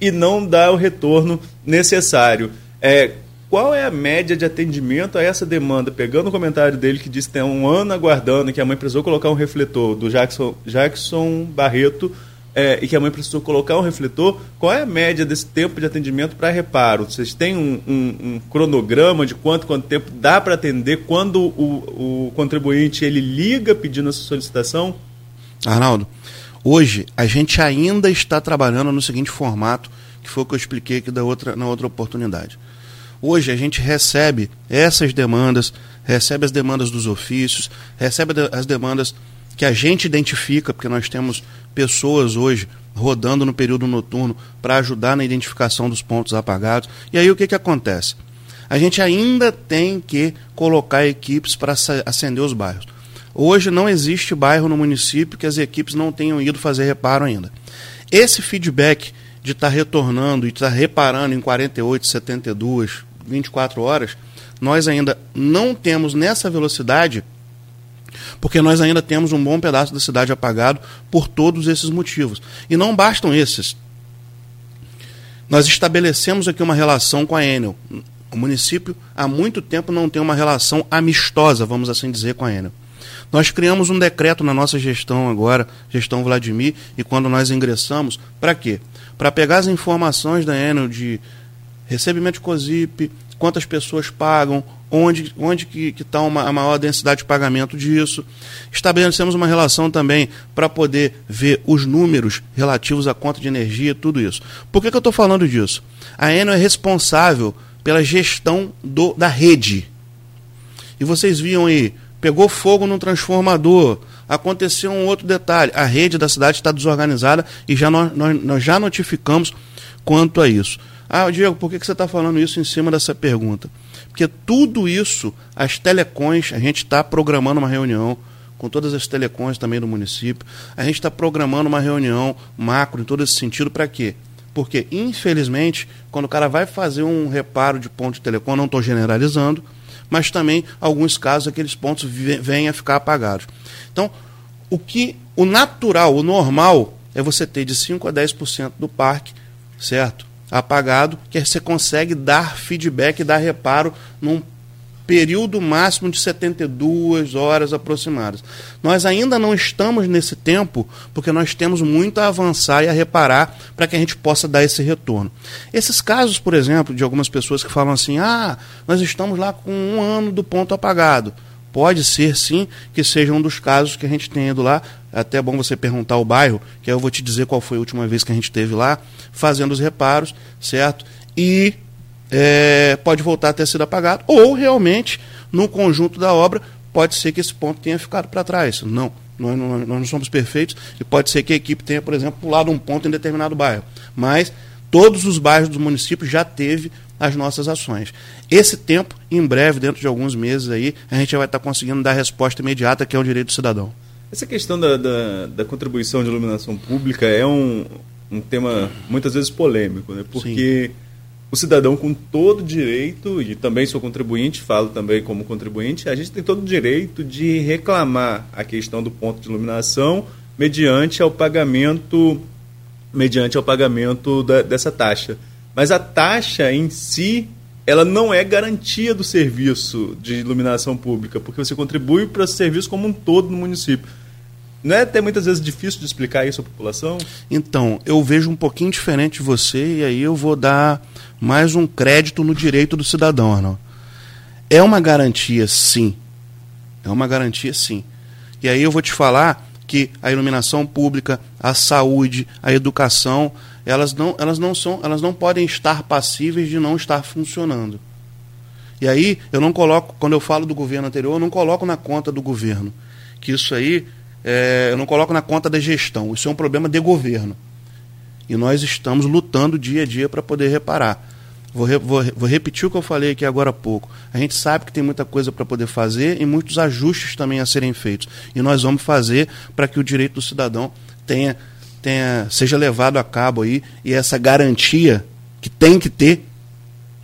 e não dar o retorno necessário. É, qual é a média de atendimento a essa demanda? Pegando o comentário dele que disse que tem um ano aguardando que a mãe precisou colocar um refletor do Jackson, Jackson Barreto é, e que a mãe precisou colocar um refletor, qual é a média desse tempo de atendimento para reparo? Vocês têm um, um, um, cronograma de quanto, quanto tempo dá para atender quando o, o contribuinte ele liga pedindo essa solicitação? Arnaldo, hoje a gente ainda está trabalhando no seguinte formato, que foi o que eu expliquei aqui da outra, na outra oportunidade. Hoje a gente recebe essas demandas, recebe as demandas dos ofícios, recebe as demandas que a gente identifica, porque nós temos pessoas hoje rodando no período noturno para ajudar na identificação dos pontos apagados. E aí o que, que acontece? A gente ainda tem que colocar equipes para acender os bairros. Hoje não existe bairro no município que as equipes não tenham ido fazer reparo ainda. Esse feedback de estar tá retornando e estar tá reparando em 48, 72, 24 horas, nós ainda não temos nessa velocidade porque nós ainda temos um bom pedaço da cidade apagado por todos esses motivos. E não bastam esses. Nós estabelecemos aqui uma relação com a Enel. O município há muito tempo não tem uma relação amistosa, vamos assim dizer, com a Enel. Nós criamos um decreto na nossa gestão agora, gestão Vladimir, e quando nós ingressamos, para quê? Para pegar as informações da Enel de recebimento de COSIP, quantas pessoas pagam, onde, onde que está a maior densidade de pagamento disso. Estabelecemos uma relação também para poder ver os números relativos à conta de energia, tudo isso. Por que, que eu estou falando disso? A Enel é responsável pela gestão do, da rede. E vocês viam aí, pegou fogo no transformador, aconteceu um outro detalhe, a rede da cidade está desorganizada e já nós, nós, nós já notificamos quanto a isso. Ah, Diego, por que, que você está falando isso em cima dessa pergunta? Porque tudo isso, as telecões, a gente está programando uma reunião com todas as telecões também do município. A gente está programando uma reunião macro em todo esse sentido para quê? Porque, infelizmente, quando o cara vai fazer um reparo de ponto de telecom, não estou generalizando, mas também, alguns casos, aqueles pontos vêm a ficar apagados. Então, o que o natural, o normal, é você ter de 5 a 10% do parque, certo? Apagado, que você consegue dar feedback, dar reparo num período máximo de 72 horas aproximadas. Nós ainda não estamos nesse tempo, porque nós temos muito a avançar e a reparar para que a gente possa dar esse retorno. Esses casos, por exemplo, de algumas pessoas que falam assim: ah, nós estamos lá com um ano do ponto apagado. Pode ser sim que seja um dos casos que a gente tem ido lá. É até bom você perguntar o bairro, que eu vou te dizer qual foi a última vez que a gente esteve lá, fazendo os reparos, certo? E é, pode voltar a ter sido apagado. Ou realmente, no conjunto da obra, pode ser que esse ponto tenha ficado para trás. Não, nós não, nós não somos perfeitos e pode ser que a equipe tenha, por exemplo, pulado um ponto em determinado bairro. Mas todos os bairros do município já teve as nossas ações. Esse tempo, em breve, dentro de alguns meses aí, a gente vai estar conseguindo dar resposta imediata, que é o direito do cidadão. Essa questão da, da, da, contribuição de iluminação pública é um, um tema muitas vezes polêmico, né? porque Sim. o cidadão com todo direito, e também sou contribuinte, falo também como contribuinte, a gente tem todo o direito de reclamar a questão do ponto de iluminação mediante ao pagamento mediante ao pagamento da, dessa taxa. Mas a taxa em si ela não é garantia do serviço de iluminação pública, porque você contribui para o serviço como um todo no município. Não é até muitas vezes difícil de explicar isso à população? Então, eu vejo um pouquinho diferente de você e aí eu vou dar mais um crédito no direito do cidadão, Arnaldo. É uma garantia, sim. É uma garantia, sim. E aí eu vou te falar que a iluminação pública, a saúde, a educação, elas não, elas não são, elas não podem estar passíveis de não estar funcionando. E aí eu não coloco, quando eu falo do governo anterior, eu não coloco na conta do governo. Que isso aí é, eu não coloco na conta da gestão. Isso é um problema de governo. E nós estamos lutando dia a dia para poder reparar. Vou, re, vou, vou, repetir o que eu falei aqui agora há pouco. A gente sabe que tem muita coisa para poder fazer e muitos ajustes também a serem feitos. E nós vamos fazer para que o direito do cidadão tenha, tenha, seja levado a cabo aí e essa garantia que tem que ter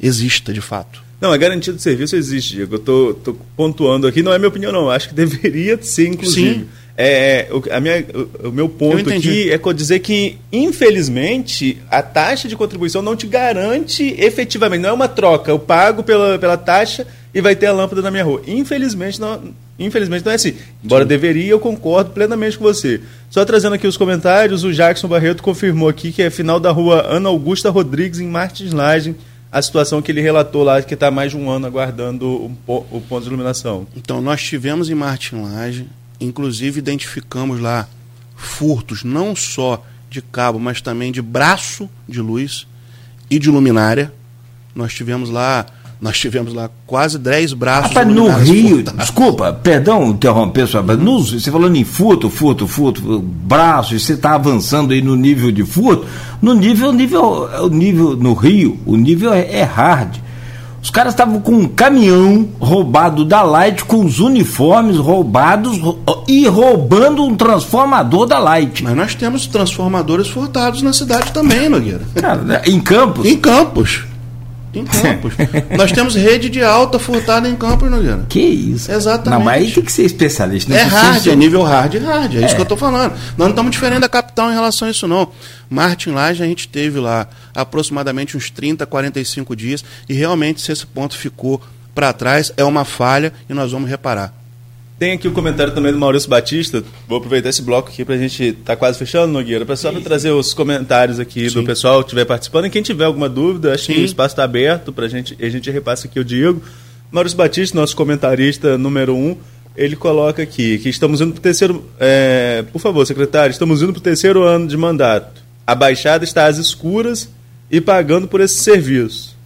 exista de fato. Não, a garantia do serviço existe, Diego. Eu estou pontuando aqui, não é minha opinião, não. Acho que deveria ser, inclusive. Sim. É, o, a minha, o, o meu ponto aqui é dizer que, infelizmente, a taxa de contribuição não te garante efetivamente, não é uma troca. Eu pago pela, pela taxa e vai ter a lâmpada na minha rua. Infelizmente, não, infelizmente não é assim. Embora Sim. deveria, eu concordo plenamente com você. Só trazendo aqui os comentários, o Jackson Barreto confirmou aqui que é final da rua Ana Augusta Rodrigues, em Martins Laje, a situação que ele relatou lá, que está mais de um ano aguardando o, ponto de iluminação. Então, nós tivemos em Martins Laje Inclusive identificamos lá furtos não só de cabo, mas também de braço de luz e de luminária. Nós tivemos lá nós tivemos lá quase 10 braços. Rapaz, no Rio, furtados. desculpa, perdão interromper sua. No, você falando em furto, furto, furto, braços, você está avançando aí no nível de furto. No nível, nível, o nível no Rio, o nível é, é hard. Os caras estavam com um caminhão roubado da Light, com os uniformes roubados e roubando um transformador da Light. Mas nós temos transformadores furtados na cidade também, Nogueira. Cara, em Campos? Em Campos. Em Campos. Nós temos rede de alta furtada em Campos, Nogueira. Que isso? Exatamente. Não, mas aí tem que ser especialista. É hard, é nível hard, hard. É, é, isso que eu estou falando. Nós não estamos diferentes da capital em relação a isso, não. Martin Laje, a gente teve lá aproximadamente uns 30, 45 dias e realmente se esse ponto ficou para trás, é uma falha e nós vamos reparar. Tem aqui o comentário também do Maurício Batista. Vou aproveitar esse bloco aqui para a gente estar tá quase fechando, Nogueira. Pessoal, para trazer os comentários aqui Sim. do pessoal que estiver participando. E quem tiver alguma dúvida, acho Sim. que o espaço está aberto para a gente. A gente repassa aqui o Diego. Maurício Batista, nosso comentarista número um, ele coloca aqui que estamos indo para o terceiro. É, por favor, secretário, estamos indo para o terceiro ano de mandato. A Baixada está às escuras e pagando por esse serviço.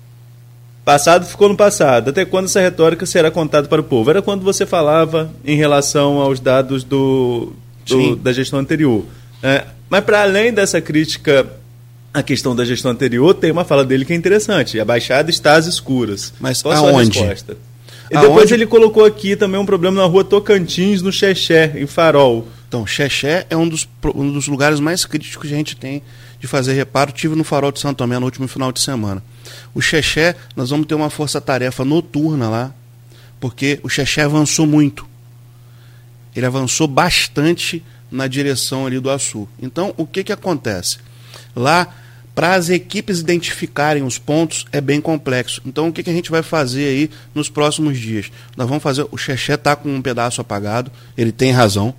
Passado ficou no passado. Até quando essa retórica será contada para o povo? Era quando você falava em relação aos dados do, do da gestão anterior. É, mas para além dessa crítica à questão da gestão anterior, tem uma fala dele que é interessante. A Baixada está às escuras. Mas Qual aonde? a resposta? E aonde? depois ele colocou aqui também um problema na rua Tocantins, no Xexé, em Farol. Então, Xexé é um dos, um dos lugares mais críticos que a gente tem de fazer reparo. Tive no Farol de Santo Tomé no último final de semana. O Xexé, nós vamos ter uma força-tarefa noturna lá, porque o Xexé avançou muito. Ele avançou bastante na direção ali do Açu. Então, o que, que acontece? Lá, para as equipes identificarem os pontos, é bem complexo. Então, o que, que a gente vai fazer aí nos próximos dias? Nós vamos fazer. O Xexé está com um pedaço apagado, ele tem razão.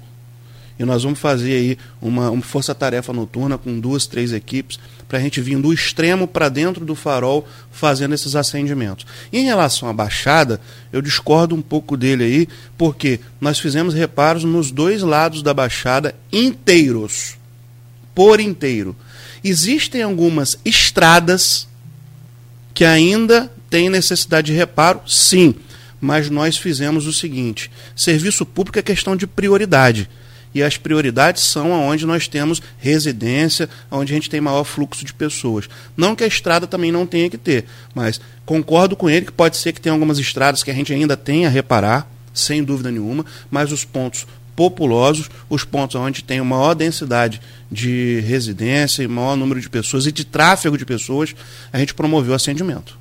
Nós vamos fazer aí uma, uma força-tarefa noturna com duas, três equipes para a gente vir do extremo para dentro do farol fazendo esses acendimentos. Em relação à Baixada, eu discordo um pouco dele aí, porque nós fizemos reparos nos dois lados da Baixada inteiros, por inteiro. Existem algumas estradas que ainda têm necessidade de reparo, sim, mas nós fizemos o seguinte: serviço público é questão de prioridade e as prioridades são onde nós temos residência, onde a gente tem maior fluxo de pessoas. Não que a estrada também não tenha que ter, mas concordo com ele que pode ser que tenha algumas estradas que a gente ainda tenha a reparar, sem dúvida nenhuma, mas os pontos populosos, os pontos onde tem maior densidade de residência e maior número de pessoas e de tráfego de pessoas, a gente promoveu acendimento.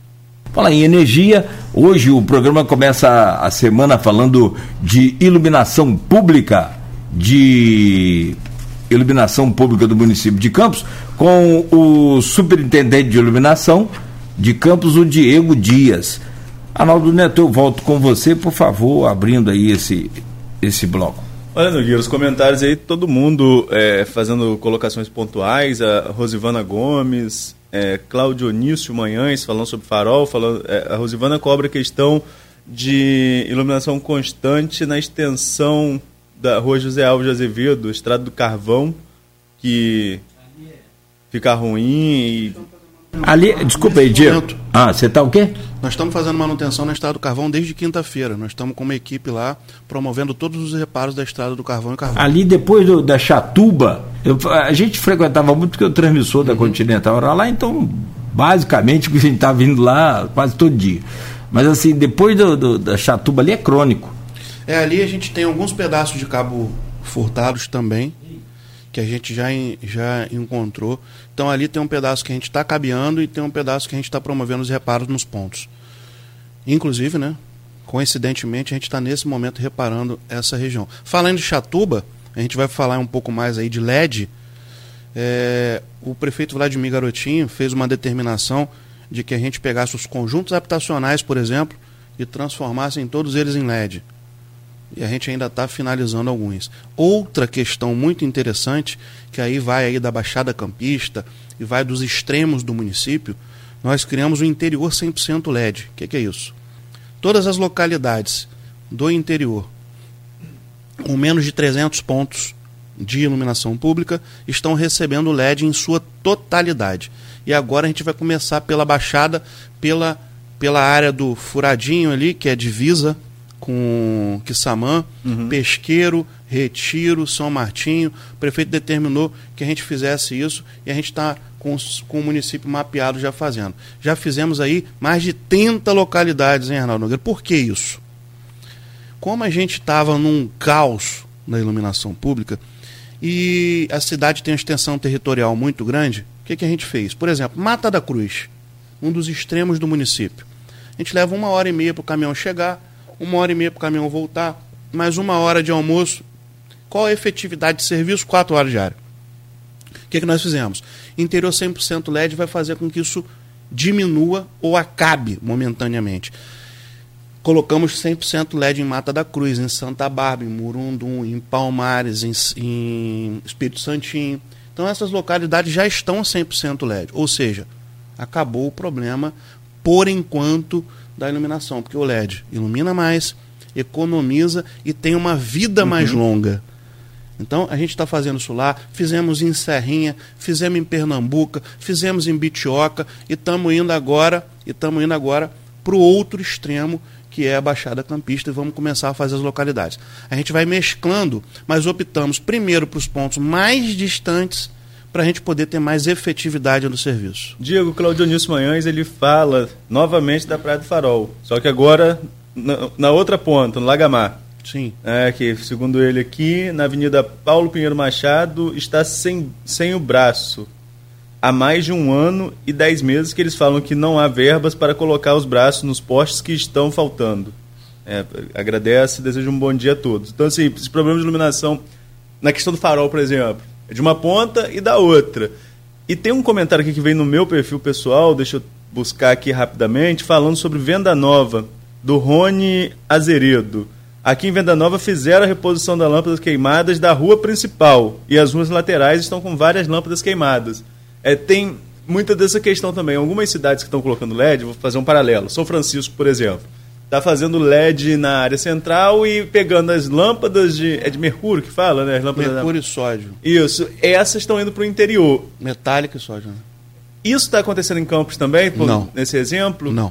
Fala em energia, hoje o programa começa a semana falando de iluminação pública, de iluminação pública do município de Campos, com o superintendente de iluminação de Campos, o Diego Dias. Arnaldo Neto, eu volto com você, por favor, abrindo aí esse, esse bloco. Olha, Nogueira, os comentários aí, todo mundo é, fazendo colocações pontuais, a Rosivana Gomes, é, Cláudio Onício Manhães falando sobre farol, falando, é, a Rosivana cobra a questão de iluminação constante na extensão da rua José Alves de Azevedo, Estrada do Carvão, que fica ruim e Ali, desculpa aí, Diego. Ah, você tá o quê? Nós estamos fazendo manutenção na Estrada do Carvão desde quinta-feira. Nós estamos com uma equipe lá promovendo todos os reparos da Estrada do Carvão e Carvão. Ali depois do, da Chatuba, eu, a gente frequentava muito porque o transmissor da uhum. Continental era lá, então basicamente a gente tá vindo lá quase todo dia. Mas assim, depois do, do, da Chatuba ali é crônico. É, ali a gente tem alguns pedaços de cabo furtados também que a gente já, já encontrou. Então ali tem um pedaço que a gente está cabeando e tem um pedaço que a gente está promovendo os reparos nos pontos. Inclusive, né? Coincidentemente, a gente está nesse momento reparando essa região. Falando de Chatuba, a gente vai falar um pouco mais aí de LED. É, o prefeito Vladimir Garotinho fez uma determinação de que a gente pegasse os conjuntos habitacionais, por exemplo, e transformassem todos eles em LED e a gente ainda está finalizando alguns. Outra questão muito interessante, que aí vai aí da Baixada Campista e vai dos extremos do município, nós criamos o interior 100% LED. O que, que é isso? Todas as localidades do interior com menos de 300 pontos de iluminação pública estão recebendo LED em sua totalidade. E agora a gente vai começar pela Baixada, pela, pela área do Furadinho ali, que é divisa com Quissamã, uhum. Pesqueiro, Retiro, São Martinho. O prefeito determinou que a gente fizesse isso e a gente está com, com o município mapeado já fazendo. Já fizemos aí mais de 30 localidades em Arnaldo Nogueira. Por que isso? Como a gente estava num caos na iluminação pública e a cidade tem uma extensão territorial muito grande, o que, que a gente fez? Por exemplo, Mata da Cruz, um dos extremos do município. A gente leva uma hora e meia para o caminhão chegar, uma hora e meia para o caminhão voltar, mais uma hora de almoço. Qual a efetividade de serviço? Quatro horas diárias. O que, que nós fizemos? Interior 100% LED vai fazer com que isso diminua ou acabe momentaneamente. Colocamos 100% LED em Mata da Cruz, em Santa Bárbara, em Murundum, em Palmares, em, em Espírito Santinho. Então essas localidades já estão 100% LED, ou seja, acabou o problema por enquanto da iluminação, porque o LED ilumina mais, economiza e tem uma vida uhum. mais longa. Então a gente está fazendo isso lá, fizemos em Serrinha, fizemos em Pernambuca, fizemos em Bitioca e estamos indo agora e estamos indo agora para o outro extremo que é a Baixada Campista e vamos começar a fazer as localidades. A gente vai mesclando, mas optamos primeiro para os pontos mais distantes para a gente poder ter mais efetividade no serviço. Diego Claudio Nilson Manhães ele fala novamente da Praia do Farol, só que agora na, na outra ponta, no Lagamar. Sim. É, que, segundo ele aqui, na Avenida Paulo Pinheiro Machado, está sem, sem o braço. Há mais de um ano e dez meses que eles falam que não há verbas para colocar os braços nos postes que estão faltando. É, agradece e deseja um bom dia a todos. Então, assim, esse problema de iluminação, na questão do farol, por exemplo, de uma ponta e da outra. E tem um comentário aqui que vem no meu perfil pessoal, deixa eu buscar aqui rapidamente, falando sobre Venda Nova, do Rony Azeredo. Aqui em Venda Nova fizeram a reposição das lâmpadas queimadas da rua principal e as ruas laterais estão com várias lâmpadas queimadas. É, tem muita dessa questão também. Algumas cidades que estão colocando LED, vou fazer um paralelo. São Francisco, por exemplo tá fazendo LED na área central e pegando as lâmpadas de. É de mercúrio que fala, né? As lâmpadas mercúrio da... e sódio. Isso. Essas estão indo para o interior. Metálico e sódio. Né? Isso está acontecendo em Campos também, por, Não. nesse exemplo? Não.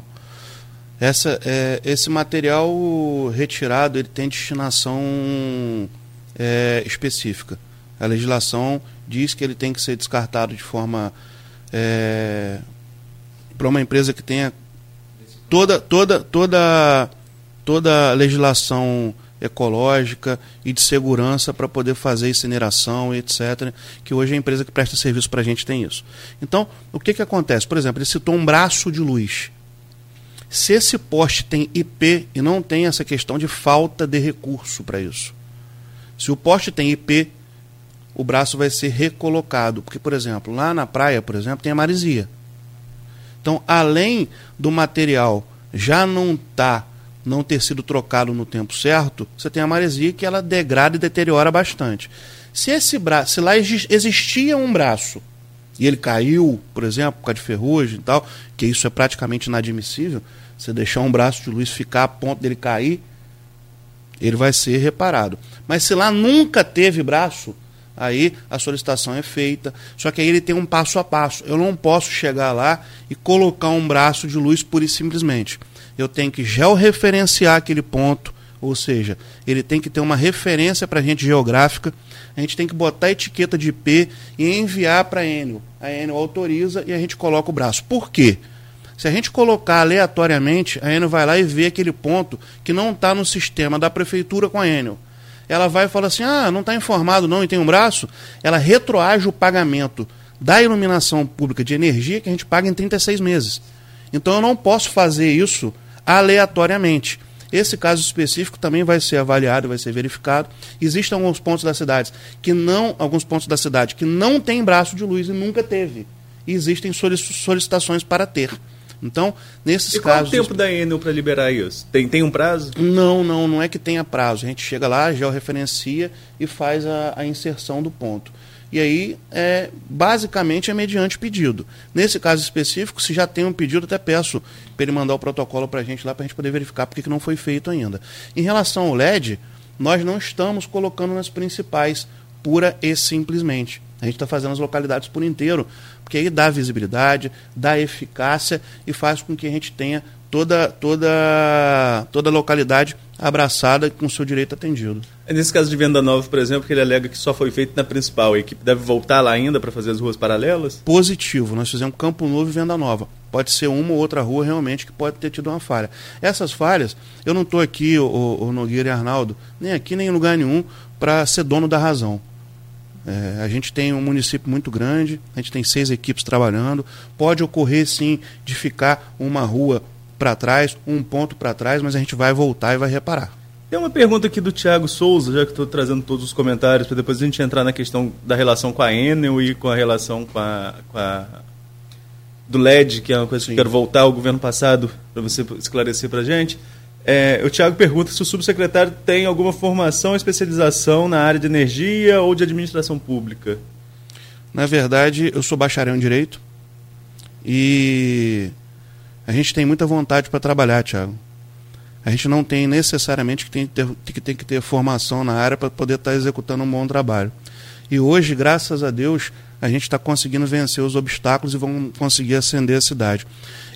Essa, é, esse material retirado ele tem destinação é, específica. A legislação diz que ele tem que ser descartado de forma é, para uma empresa que tenha toda toda toda toda legislação ecológica e de segurança para poder fazer incineração e etc. Que hoje a empresa que presta serviço para a gente tem isso. Então, o que, que acontece? Por exemplo, ele citou um braço de luz. Se esse poste tem IP e não tem essa questão de falta de recurso para isso. Se o poste tem IP, o braço vai ser recolocado. Porque, por exemplo, lá na praia, por exemplo, tem a maresia. Então, além do material já não tá, não ter sido trocado no tempo certo, você tem a maresia que ela degrada e deteriora bastante. Se esse braço, se lá existia um braço e ele caiu, por exemplo, por causa de ferrugem e tal, que isso é praticamente inadmissível, você deixar um braço de luz ficar a ponto dele cair, ele vai ser reparado. Mas se lá nunca teve braço, aí a solicitação é feita. Só que aí ele tem um passo a passo. Eu não posso chegar lá e colocar um braço de luz pura e simplesmente. Eu tenho que georreferenciar aquele ponto, ou seja, ele tem que ter uma referência para a gente geográfica. A gente tem que botar a etiqueta de IP e enviar para a Enel. A Enel autoriza e a gente coloca o braço. Por quê? Se a gente colocar aleatoriamente, a Enel vai lá e vê aquele ponto que não está no sistema da prefeitura com a Enel ela vai e fala assim: ah, não está informado não e tem um braço, ela retroage o pagamento da iluminação pública de energia que a gente paga em 36 meses. Então eu não posso fazer isso aleatoriamente. Esse caso específico também vai ser avaliado, vai ser verificado. Existem alguns pontos da cidade que não, alguns pontos da cidade que não tem braço de luz e nunca teve. E existem solicitações para ter. Então, nesses e casos. Qual o tempo da Enel para liberar isso? Tem, tem um prazo? Não, não, não é que tenha prazo. A gente chega lá, georreferencia e faz a, a inserção do ponto. E aí, é, basicamente, é mediante pedido. Nesse caso específico, se já tem um pedido, até peço para ele mandar o protocolo para a gente lá, para a gente poder verificar porque que não foi feito ainda. Em relação ao LED, nós não estamos colocando nas principais, pura e simplesmente. A gente está fazendo as localidades por inteiro, porque aí dá visibilidade, dá eficácia e faz com que a gente tenha toda, toda, toda a localidade abraçada com o seu direito atendido. É nesse caso de Venda Nova, por exemplo, que ele alega que só foi feito na principal, a equipe deve voltar lá ainda para fazer as ruas paralelas? Positivo, nós fizemos Campo Novo e Venda Nova. Pode ser uma ou outra rua realmente que pode ter tido uma falha. Essas falhas, eu não estou aqui, o, o Nogueira e Arnaldo, nem aqui nem em lugar nenhum, para ser dono da razão. É, a gente tem um município muito grande, a gente tem seis equipes trabalhando. Pode ocorrer sim de ficar uma rua para trás, um ponto para trás, mas a gente vai voltar e vai reparar. Tem uma pergunta aqui do Tiago Souza, já que estou trazendo todos os comentários, para depois a gente entrar na questão da relação com a Enel e com a relação com a, com a do LED, que é uma coisa sim. que eu quero voltar ao governo passado, para você esclarecer para a gente. É, o Tiago pergunta se o subsecretário tem alguma formação, especialização na área de energia ou de administração pública. Na verdade, eu sou bacharel em Direito e a gente tem muita vontade para trabalhar, Tiago. A gente não tem necessariamente que tem que ter, que tem que ter formação na área para poder estar tá executando um bom trabalho. E hoje, graças a Deus, a gente está conseguindo vencer os obstáculos e vamos conseguir ascender a cidade.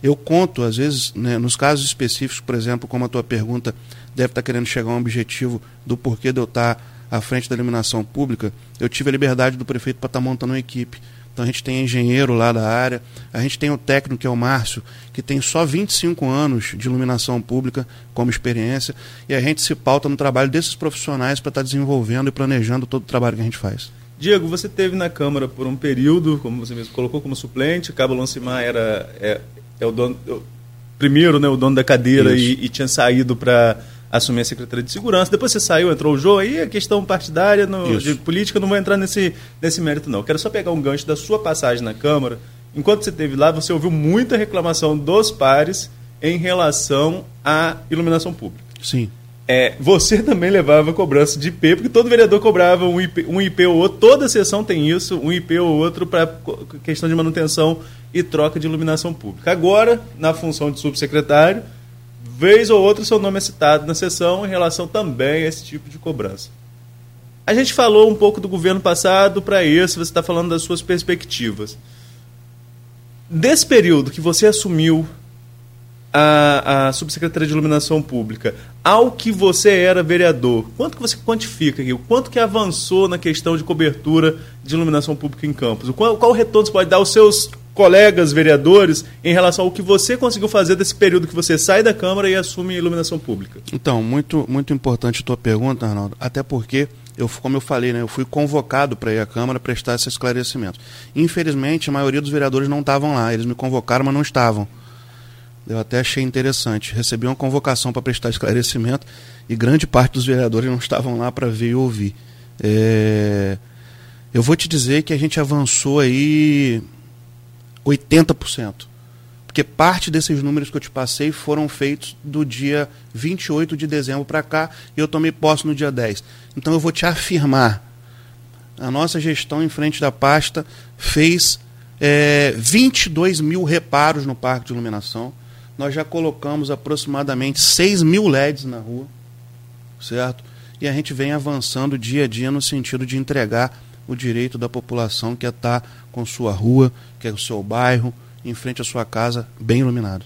Eu conto, às vezes, né, nos casos específicos, por exemplo, como a tua pergunta deve estar tá querendo chegar a um objetivo do porquê de eu estar tá à frente da iluminação pública, eu tive a liberdade do prefeito para estar tá montando uma equipe. Então a gente tem engenheiro lá da área, a gente tem o técnico que é o Márcio, que tem só 25 anos de iluminação pública como experiência, e a gente se pauta no trabalho desses profissionais para estar desenvolvendo e planejando todo o trabalho que a gente faz. Diego, você teve na Câmara por um período, como você mesmo colocou, como suplente. Cabo Lancimar era é, é o dono, o, primeiro, né, o dono da cadeira e, e, tinha saído para assumir a Secretaria de Segurança. Depois você saiu, entrou o Jô, aí a questão partidária, no, de política, não vou entrar nesse, nesse mérito, não. Eu quero só pegar um gancho da sua passagem na Câmara. Enquanto você esteve lá, você ouviu muita reclamação dos pares em relação à iluminação pública. Sim. É, você também levava cobrança de IP, porque todo vereador cobrava um IP, um IP ou outro, toda sessão tem isso, um IP ou outro para questão de manutenção e troca de iluminação pública. Agora, na função de subsecretário, vez ou outra seu nome é citado na sessão em relação também a esse tipo de cobrança. A gente falou um pouco do governo passado para isso, você está falando das suas perspectivas. Desse período que você assumiu a, a subsecretaria de iluminação pública ao que você era vereador, quanto que você quantifica aqui? O quanto que avançou na questão de cobertura de iluminação pública em campos? Qual, qual retorno você pode dar aos seus colegas vereadores em relação ao que você conseguiu fazer desse período que você sai da Câmara e assume a iluminação pública. Então, muito, muito importante a tua pergunta, Arnaldo, até porque, eu, como eu falei, né, eu fui convocado para ir à Câmara prestar esse esclarecimento. Infelizmente, a maioria dos vereadores não estavam lá, eles me convocaram, mas não estavam. Eu até achei interessante. Recebi uma convocação para prestar esclarecimento e grande parte dos vereadores não estavam lá para ver e ouvir. É... Eu vou te dizer que a gente avançou aí 80%. Porque parte desses números que eu te passei foram feitos do dia 28 de dezembro para cá e eu tomei posse no dia 10. Então eu vou te afirmar: a nossa gestão em frente da pasta fez é, 22 mil reparos no parque de iluminação. Nós já colocamos aproximadamente 6 mil LEDs na rua, certo? E a gente vem avançando dia a dia no sentido de entregar o direito da população que é estar com sua rua, que é o seu bairro, em frente à sua casa, bem iluminado.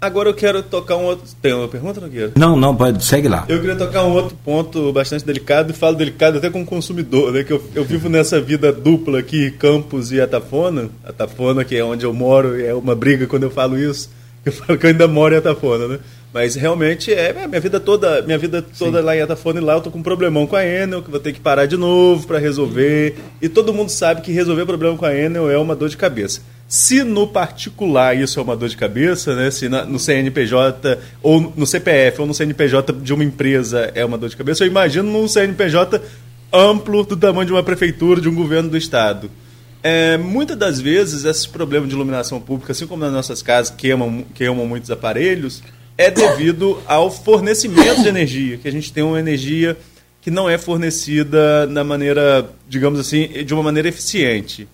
Agora eu quero tocar um outro. Tem uma pergunta, Nogueira? Não, não, pode, segue lá. Eu queria tocar um outro ponto bastante delicado, e falo delicado até como consumidor, né? Que eu, eu vivo nessa vida dupla aqui, Campos e Atafona. Atafona, que é onde eu moro, é uma briga quando eu falo isso. Eu falo que eu ainda moro em Atafona, né? Mas realmente é, é minha vida toda, minha vida toda lá em Atafona e lá eu tô com um problemão com a Enel, que vou ter que parar de novo para resolver. E todo mundo sabe que resolver problema com a Enel é uma dor de cabeça. Se no particular isso é uma dor de cabeça, né? Se na, no CNPJ ou no CPF ou no CNPJ de uma empresa é uma dor de cabeça, eu imagino num CNPJ amplo do tamanho de uma prefeitura, de um governo do estado. É, muitas das vezes esses problemas de iluminação pública, assim como nas nossas casas queimam, queimam muitos aparelhos, é devido ao fornecimento de energia, que a gente tem uma energia que não é fornecida da maneira, digamos assim, de uma maneira eficiente.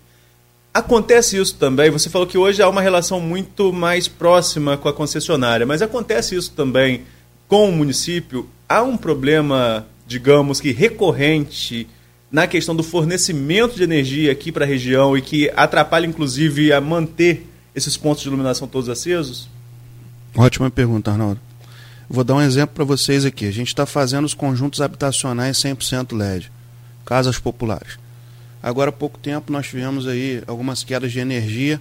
Acontece isso também, você falou que hoje há uma relação muito mais próxima com a concessionária, mas acontece isso também com o município? Há um problema, digamos que recorrente na questão do fornecimento de energia aqui para a região e que atrapalha inclusive a manter esses pontos de iluminação todos acesos? Ótima pergunta, Arnaldo. Vou dar um exemplo para vocês aqui. A gente está fazendo os conjuntos habitacionais 100% LED, casas populares. Agora há pouco tempo nós tivemos aí algumas quedas de energia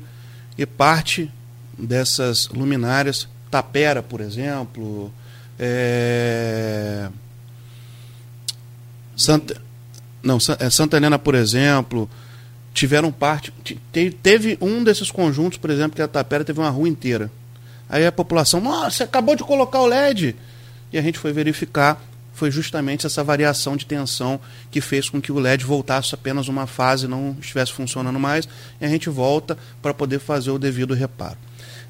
e parte dessas luminárias, Tapera, por exemplo, é... Santa, não, é Santa Helena, por exemplo, tiveram parte. Teve um desses conjuntos, por exemplo, que a Tapera teve uma rua inteira Aí a população, nossa, acabou de colocar o LED. E a gente foi verificar, foi justamente essa variação de tensão que fez com que o LED voltasse apenas uma fase, não estivesse funcionando mais, e a gente volta para poder fazer o devido reparo.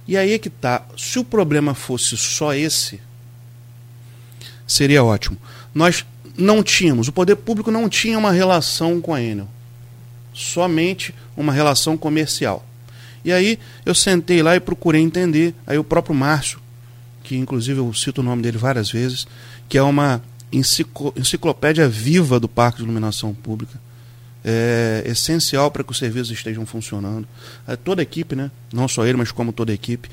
E aí é que tá, se o problema fosse só esse, seria ótimo. Nós não tínhamos, o poder público não tinha uma relação com a Enel, somente uma relação comercial. E aí eu sentei lá e procurei entender. Aí o próprio Márcio, que inclusive eu cito o nome dele várias vezes, que é uma enciclopédia viva do Parque de Iluminação Pública. É essencial para que os serviços estejam funcionando. É, toda a equipe, né? não só ele, mas como toda a equipe.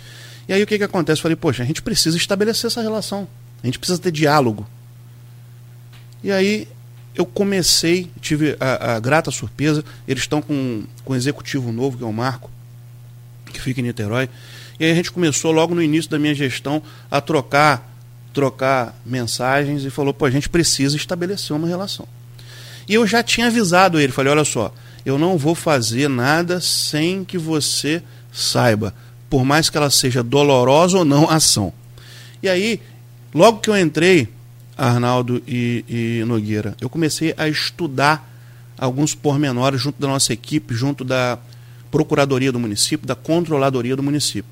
E aí o que, que acontece? Eu falei, poxa, a gente precisa estabelecer essa relação. A gente precisa ter diálogo. E aí eu comecei, tive a, a grata surpresa, eles estão com, com um executivo novo, que é o Marco, que fica em Niterói. E aí a gente começou logo no início da minha gestão a trocar trocar mensagens e falou, pô, a gente precisa estabelecer uma relação. E eu já tinha avisado ele, falei, olha só, eu não vou fazer nada sem que você saiba, por mais que ela seja dolorosa ou não ação. E aí, logo que eu entrei, Arnaldo e, e Nogueira, eu comecei a estudar alguns pormenores junto da nossa equipe, junto da Procuradoria do município, da Controladoria do município.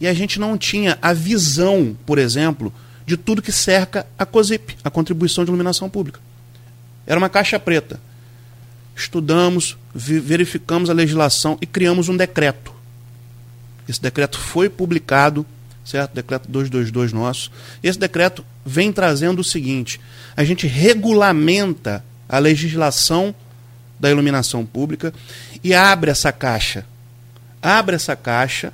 E a gente não tinha a visão, por exemplo, de tudo que cerca a COSIP, a Contribuição de Iluminação Pública. Era uma caixa preta. Estudamos, verificamos a legislação e criamos um decreto. Esse decreto foi publicado, certo? Decreto 222 nosso. Esse decreto vem trazendo o seguinte: a gente regulamenta a legislação da iluminação pública e abre essa caixa. Abre essa caixa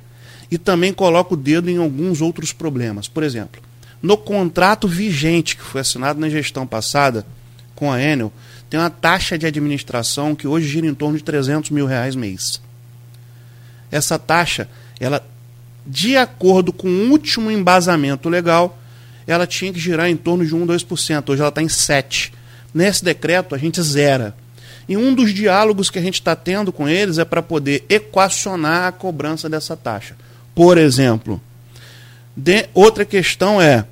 e também coloca o dedo em alguns outros problemas. Por exemplo, no contrato vigente que foi assinado na gestão passada com a Enel, tem uma taxa de administração que hoje gira em torno de 300 mil reais mês. essa taxa, ela de acordo com o último embasamento legal, ela tinha que girar em torno de 1, 2%. Hoje ela está em 7%. Nesse decreto, a gente zera. E um dos diálogos que a gente está tendo com eles é para poder equacionar a cobrança dessa taxa. Por exemplo, de, outra questão é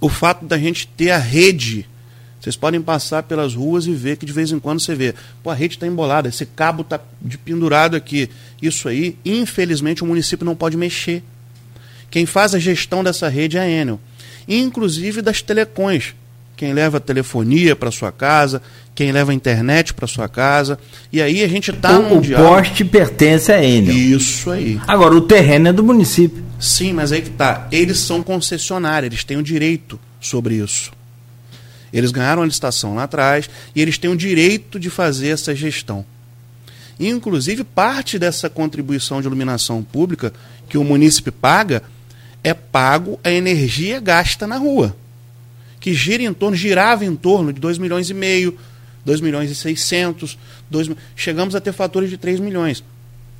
o fato da gente ter a rede. Vocês podem passar pelas ruas e ver que de vez em quando você vê, pô, a rede está embolada, esse cabo está de pendurado aqui. Isso aí, infelizmente, o município não pode mexer. Quem faz a gestão dessa rede é a Enel, inclusive das telecões. Quem leva telefonia para sua casa, quem leva a internet para sua casa. E aí a gente está. O poste pertence a Enel. Isso aí. Agora, o terreno é do município. Sim, mas aí que tá. Eles são concessionários, eles têm o direito sobre isso. Eles ganharam a licitação lá atrás e eles têm o direito de fazer essa gestão. Inclusive, parte dessa contribuição de iluminação pública que o município paga é pago a energia gasta na rua, que gira em torno, girava em torno de 2 milhões e meio, 2 milhões e 600, 2, chegamos a ter fatores de 3 milhões.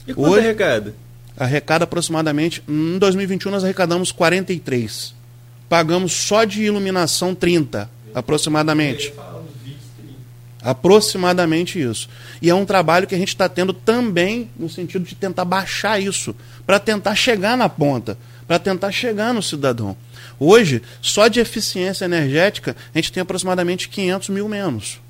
E quanto Hoje, arrecada? Arrecada aproximadamente, em 2021 nós arrecadamos 43. Pagamos só de iluminação 30, aproximadamente. Aproximadamente isso. E é um trabalho que a gente está tendo também no sentido de tentar baixar isso, para tentar chegar na ponta para tentar chegar no cidadão. Hoje, só de eficiência energética, a gente tem aproximadamente 500 mil menos.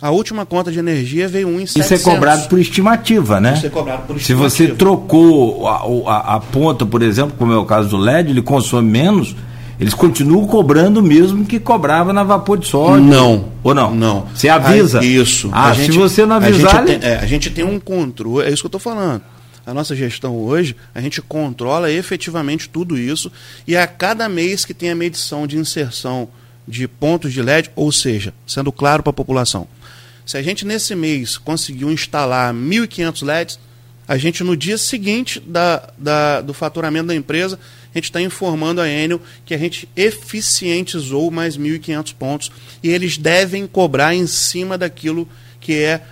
A última conta de energia veio 1 em 700. Isso é cobrado por estimativa, né? Isso é cobrado por estimativa. Se você trocou a, a, a, ponta, por exemplo, como é o caso do LED, ele consome menos, eles continuam cobrando o mesmo que cobrava na vapor de sódio. Não. Ou não? Não. Você avisa? Ah, isso. Ah, gente, se você não avisar... A gente, tem, é, a gente tem um controle, é isso que eu estou falando a nossa gestão hoje, a gente controla efetivamente tudo isso e a cada mês que tem a medição de inserção de pontos de LED, ou seja, sendo claro para a população, se a gente nesse mês conseguiu instalar 1.500 LEDs, a gente no dia seguinte da, da, do faturamento da empresa, a gente está informando a Enel que a gente eficientizou mais 1.500 pontos e eles devem cobrar em cima daquilo que é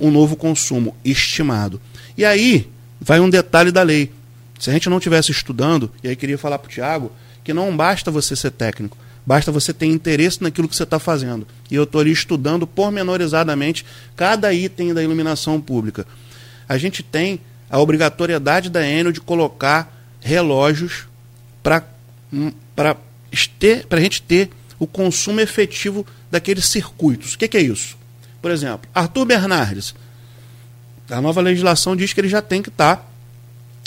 o um novo consumo estimado. E aí, vai um detalhe da lei. Se a gente não estivesse estudando, e aí queria falar para o Tiago, que não basta você ser técnico, basta você ter interesse naquilo que você está fazendo. E eu estou ali estudando pormenorizadamente cada item da iluminação pública. A gente tem a obrigatoriedade da Enel de colocar relógios para a gente ter o consumo efetivo daqueles circuitos. O que, que é isso? Por exemplo, Arthur Bernardes, a nova legislação diz que ele já tem que estar tá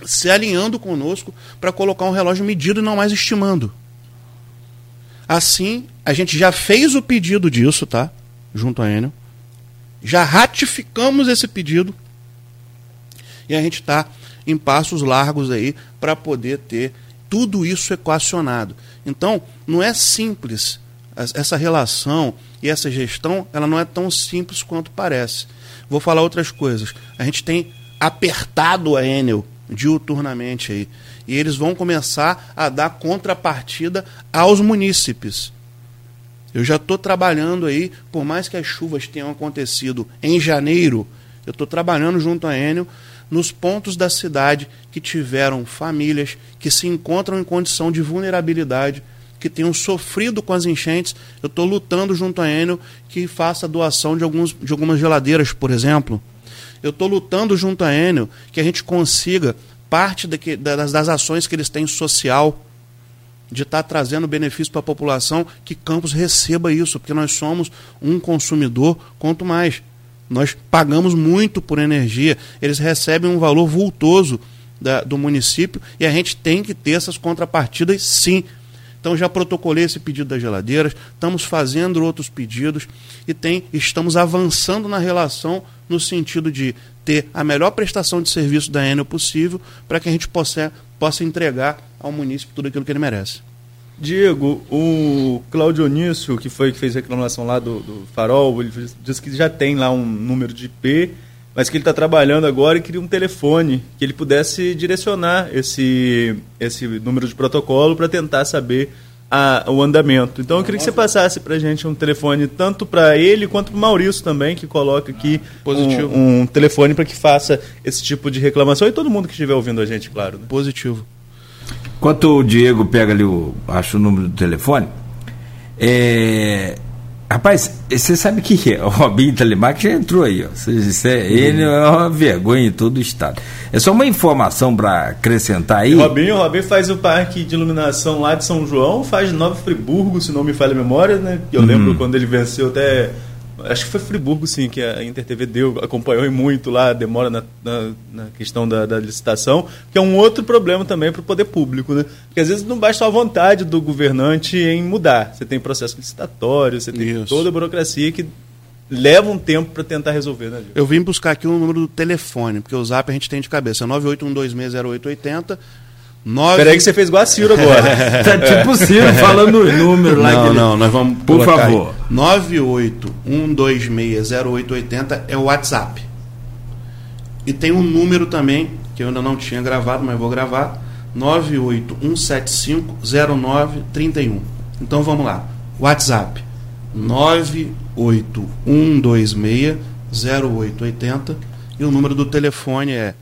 se alinhando conosco para colocar um relógio medido e não mais estimando. Assim, a gente já fez o pedido disso, tá? Junto à Enel. Já ratificamos esse pedido. E a gente está em passos largos aí para poder ter tudo isso equacionado. Então, não é simples essa relação e essa gestão, ela não é tão simples quanto parece. Vou falar outras coisas. A gente tem apertado a Enel diuturnamente aí. E eles vão começar a dar contrapartida aos munícipes. Eu já estou trabalhando aí, por mais que as chuvas tenham acontecido em janeiro, eu estou trabalhando junto à Enel nos pontos da cidade que tiveram famílias que se encontram em condição de vulnerabilidade que tenham sofrido com as enchentes. Eu estou lutando junto à Enel que faça doação de, alguns, de algumas geladeiras, por exemplo. Eu estou lutando junto à Enel que a gente consiga parte das, das ações que eles têm social, de estar tá trazendo benefício para a população, que Campos receba isso, porque nós somos um consumidor quanto mais. Nós pagamos muito por energia, eles recebem um valor vultoso da, do município e a gente tem que ter essas contrapartidas sim, então já protocolei esse pedido das geladeiras, estamos fazendo outros pedidos e tem, estamos avançando na relação no sentido de ter a melhor prestação de serviço da Enel possível para que a gente possa, possa entregar ao município tudo aquilo que ele merece. Diego, o Claudio Onício, que foi que fez reclamação lá do, do Farol, ele disse que já tem lá um número de IP mas que ele está trabalhando agora e queria um telefone que ele pudesse direcionar esse, esse número de protocolo para tentar saber a, o andamento. Então eu queria que você passasse para a gente um telefone tanto para ele quanto para o Maurício também, que coloca aqui Positivo. Um, um telefone para que faça esse tipo de reclamação e todo mundo que estiver ouvindo a gente, claro. Né? Positivo. Enquanto o Diego pega ali, o, acho o número do telefone, é, Rapaz, você sabe o que é? O Robinho Telemark já entrou aí, ó. Isso é, ele é uma vergonha em todo o estado. É só uma informação para acrescentar aí. Robinho, Robinho faz o parque de iluminação lá de São João, faz Nova Friburgo, se não me falha a memória, né? Eu uhum. lembro quando ele venceu até Acho que foi Friburgo, sim, que a InterTV deu, acompanhou muito lá a demora na, na, na questão da, da, licitação, que é um outro problema também para o poder público, né? Porque às vezes não basta a vontade do governante em mudar. Você tem processo licitatório, você tem Isso. toda a burocracia que leva um tempo para tentar resolver, né? Eu vim buscar aqui o número do telefone, porque o zap a gente tem de cabeça, 981260880 Nove... Peraí que você fez igual a Ciro agora. tá tipo Ciro falando o número lá. Não, não, nós vamos Por favor. 981260880 é o WhatsApp. E tem um número também, que eu ainda não tinha gravado, mas vou gravar. 981750931. Então vamos lá. WhatsApp 981260880 e o número do telefone é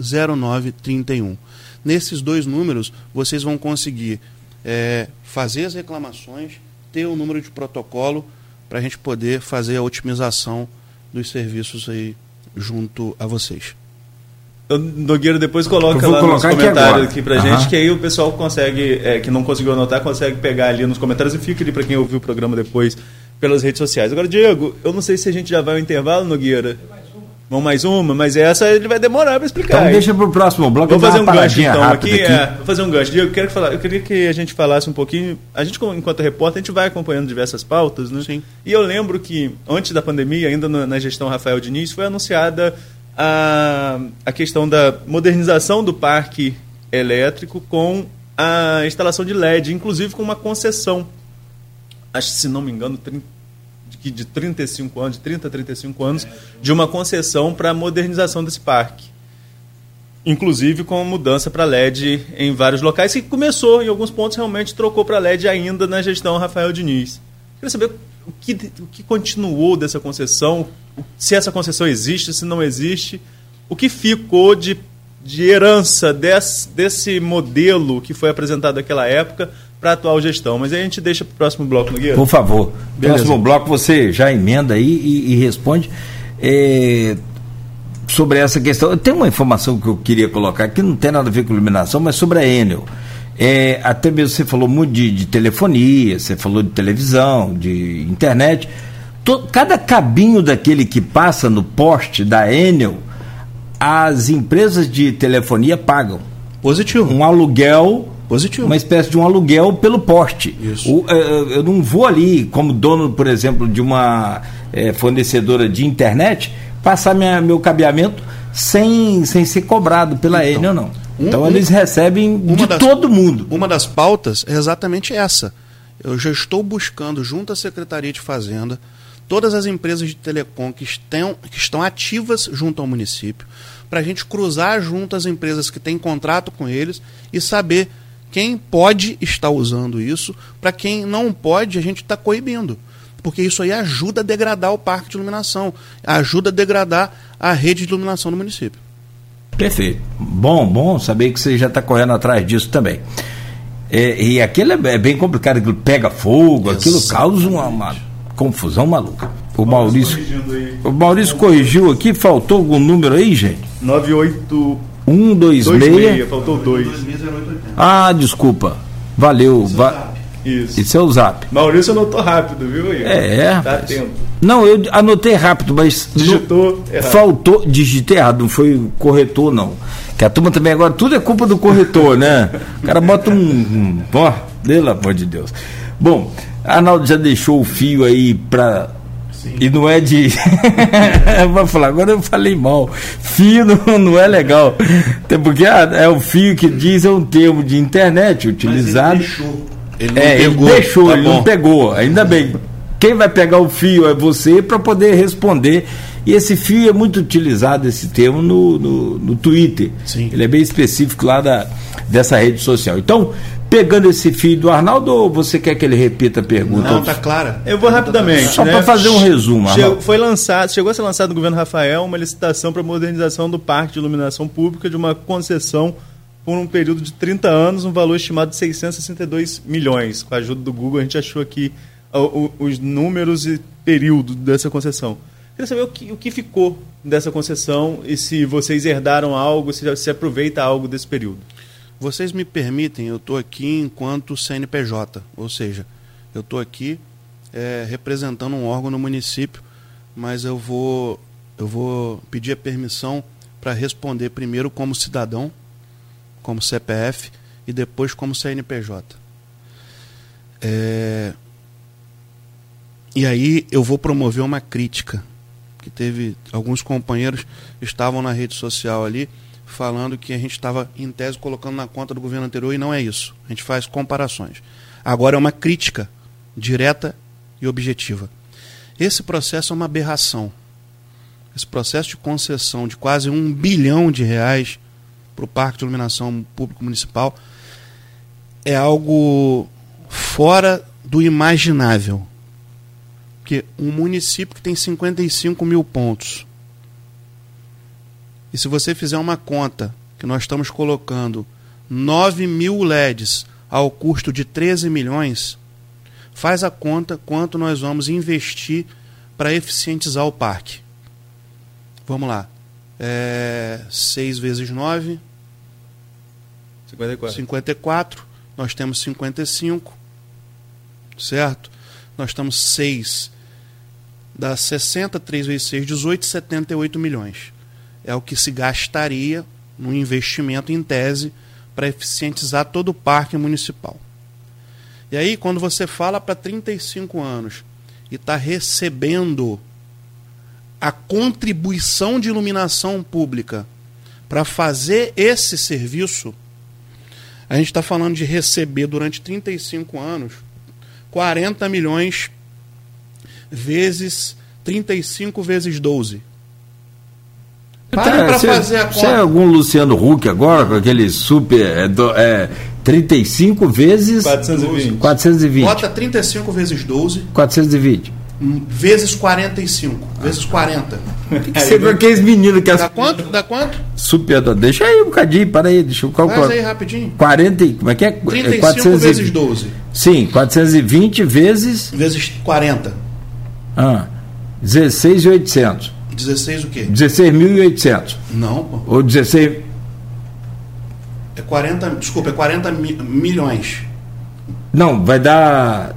981750931. Nesses dois números, vocês vão conseguir é, fazer as reclamações, ter o um número de protocolo para a gente poder fazer a otimização dos serviços aí junto a vocês. Nogueira depois coloca lá nos comentários aqui, aqui pra uhum. gente, que aí o pessoal consegue, é, que não conseguiu anotar, consegue pegar ali nos comentários e fica ali para quem ouviu o programa depois pelas redes sociais. Agora, Diego, eu não sei se a gente já vai ao intervalo, Nogueira. Vamos mais uma, mas essa ele vai demorar para explicar. Então deixa para o próximo bloco. Vou fazer um gancho então aqui. aqui. É, vou fazer um gancho. Eu, quero falar, eu queria que a gente falasse um pouquinho. A gente, enquanto repórter, a gente vai acompanhando diversas pautas, né? Sim. E eu lembro que antes da pandemia, ainda na, gestão Rafael Diniz, foi anunciada a, a questão da modernização do parque elétrico com a instalação de LED, inclusive com uma concessão. Acho que, se não me engano, 30 de, de 35 anos, de 30 a 35 anos, de uma concessão para a modernização desse parque. Inclusive com mudança para LED em vários locais, que começou em alguns pontos, realmente trocou para LED ainda na gestão Rafael Diniz. Queria saber o que, o que continuou dessa concessão, se essa concessão existe, se não existe, o que ficou de, de herança desse, desse modelo que foi apresentado naquela época para a atual gestão. Mas aí a gente deixa para o próximo bloco, Nogueira. Por favor. Beleza. Próximo bloco você já emenda aí e, e responde. É, sobre essa questão. Tem uma informação que eu queria colocar que não tem nada a ver com iluminação, mas sobre a Enel. É, até mesmo você falou muito de, de, telefonia, você falou de televisão, de internet. Todo, cada cabinho daquele que passa no poste da Enel, as empresas de telefonia pagam. Positivo. Um aluguel Positivo. Uma espécie de um aluguel pelo poste. Isso. O, é, eu não vou ali, como dono, por exemplo, de uma é, fornecedora de internet, passar minha, meu cabeamento sem, sem ser cobrado pela então, Enel, não. Um, então eles recebem de das, todo mundo. Uma das pautas é exatamente essa. Eu já estou buscando, junto à Secretaria de Fazenda, todas as empresas de telecom que estão, que estão ativas junto ao município, para a gente cruzar junto as empresas que têm contrato com eles e saber quem pode estar usando isso, para quem não pode, a gente está coibindo. Porque isso aí ajuda a degradar o parque de iluminação, ajuda a degradar a rede de iluminação do município. Perfeito. Bom, bom saber que você já está correndo atrás disso também. É, e aquilo é, é bem complicado, aquilo pega fogo, Exatamente. aquilo causa uma, uma, confusão maluca. O Maurício, o Maurício corrigiu aqui, faltou algum número aí, gente? 98 126. Faltou 2. Ah, desculpa. Valeu. Va Isso. Isso é o zap. Maurício anotou rápido, viu, Igor? É. Tá atento. Não, eu anotei rápido, mas. Digitou no, errado. Faltou. Digitei errado, não foi corretor, não. Que a turma também agora, tudo é culpa do corretor, né? O cara bota um. Ó, pelo amor de Deus. Bom, Arnaldo já deixou o fio aí para Sim. E não é de. Vou falar, agora eu falei mal. Fio não, não é legal. Até porque ah, é o fio que diz é um termo de internet utilizado. Mas ele deixou. Ele não é, pegou, ele deixou, tá ele bom. não pegou, ainda bem. Quem vai pegar o fio é você para poder responder. E esse fio é muito utilizado, esse termo, no, no, no Twitter. Sim. Ele é bem específico lá da, dessa rede social. Então, pegando esse fio do Arnaldo, ou você quer que ele repita a pergunta? Não, tá clara. Eu vou rapidamente. Só né? para fazer um resumo. Chegou, foi lançado, chegou a ser lançado no governo Rafael uma licitação para modernização do parque de iluminação pública de uma concessão por um período de 30 anos, um valor estimado de 662 milhões. Com a ajuda do Google, a gente achou aqui os números e período dessa concessão. Queria saber o que, o que ficou dessa concessão e se vocês herdaram algo, se se aproveita algo desse período. Vocês me permitem, eu estou aqui enquanto CNPJ, ou seja, eu estou aqui é, representando um órgão no município, mas eu vou, eu vou pedir a permissão para responder primeiro como cidadão, como CPF, e depois como CNPJ. É, E aí eu vou promover uma crítica, que teve alguns companheiros estavam na rede social ali falando que a gente estava em tese colocando na conta do governo anterior e não é isso. A gente faz comparações. Agora é uma crítica direta e objetiva. Esse processo é uma aberração. Esse processo de concessão de quase um bilhão de reais para o Parque de Iluminação Público Municipal é algo fora do imaginável. Porque um município que tem 55 mil pontos, e se você fizer uma conta que nós estamos colocando 9 mil LEDs ao custo de 13 milhões, faz a conta quanto nós vamos investir para eficientizar o parque. Vamos lá. É, 6 vezes 9, 54. 54. Nós temos 55. Certo? Nós estamos 6. Dá 60, 3 vezes 6, 18, 78 milhões. É o que se gastaria no investimento em tese para eficientizar todo o parque municipal. E aí, quando você fala para 35 anos e está recebendo a contribuição de iluminação pública para fazer esse serviço, a gente está falando de receber durante 35 anos 40 milhões vezes 35 vezes 12. Para para você, fazer a você é conta. algum Luciano Huck agora, com aquele super. É, do- é, 35 vezes 420. 420. Bota 35 vezes 12 420. hum, vezes 45, vezes 40. Você com aqueles meninos que Dá as quanto? Dá quanto? super. Deixa aí um bocadinho, para aí, deixa eu Faz calcular. aí rapidinho. 40, e- como é que é? 35 É 420. vezes 12 Sim, 420 vezes vezes 40. ah, 16,800. 16 o quê? 16.800. Não, pô. Ou 16. É 40, desculpa, é 40 mi- milhões. Não, vai dar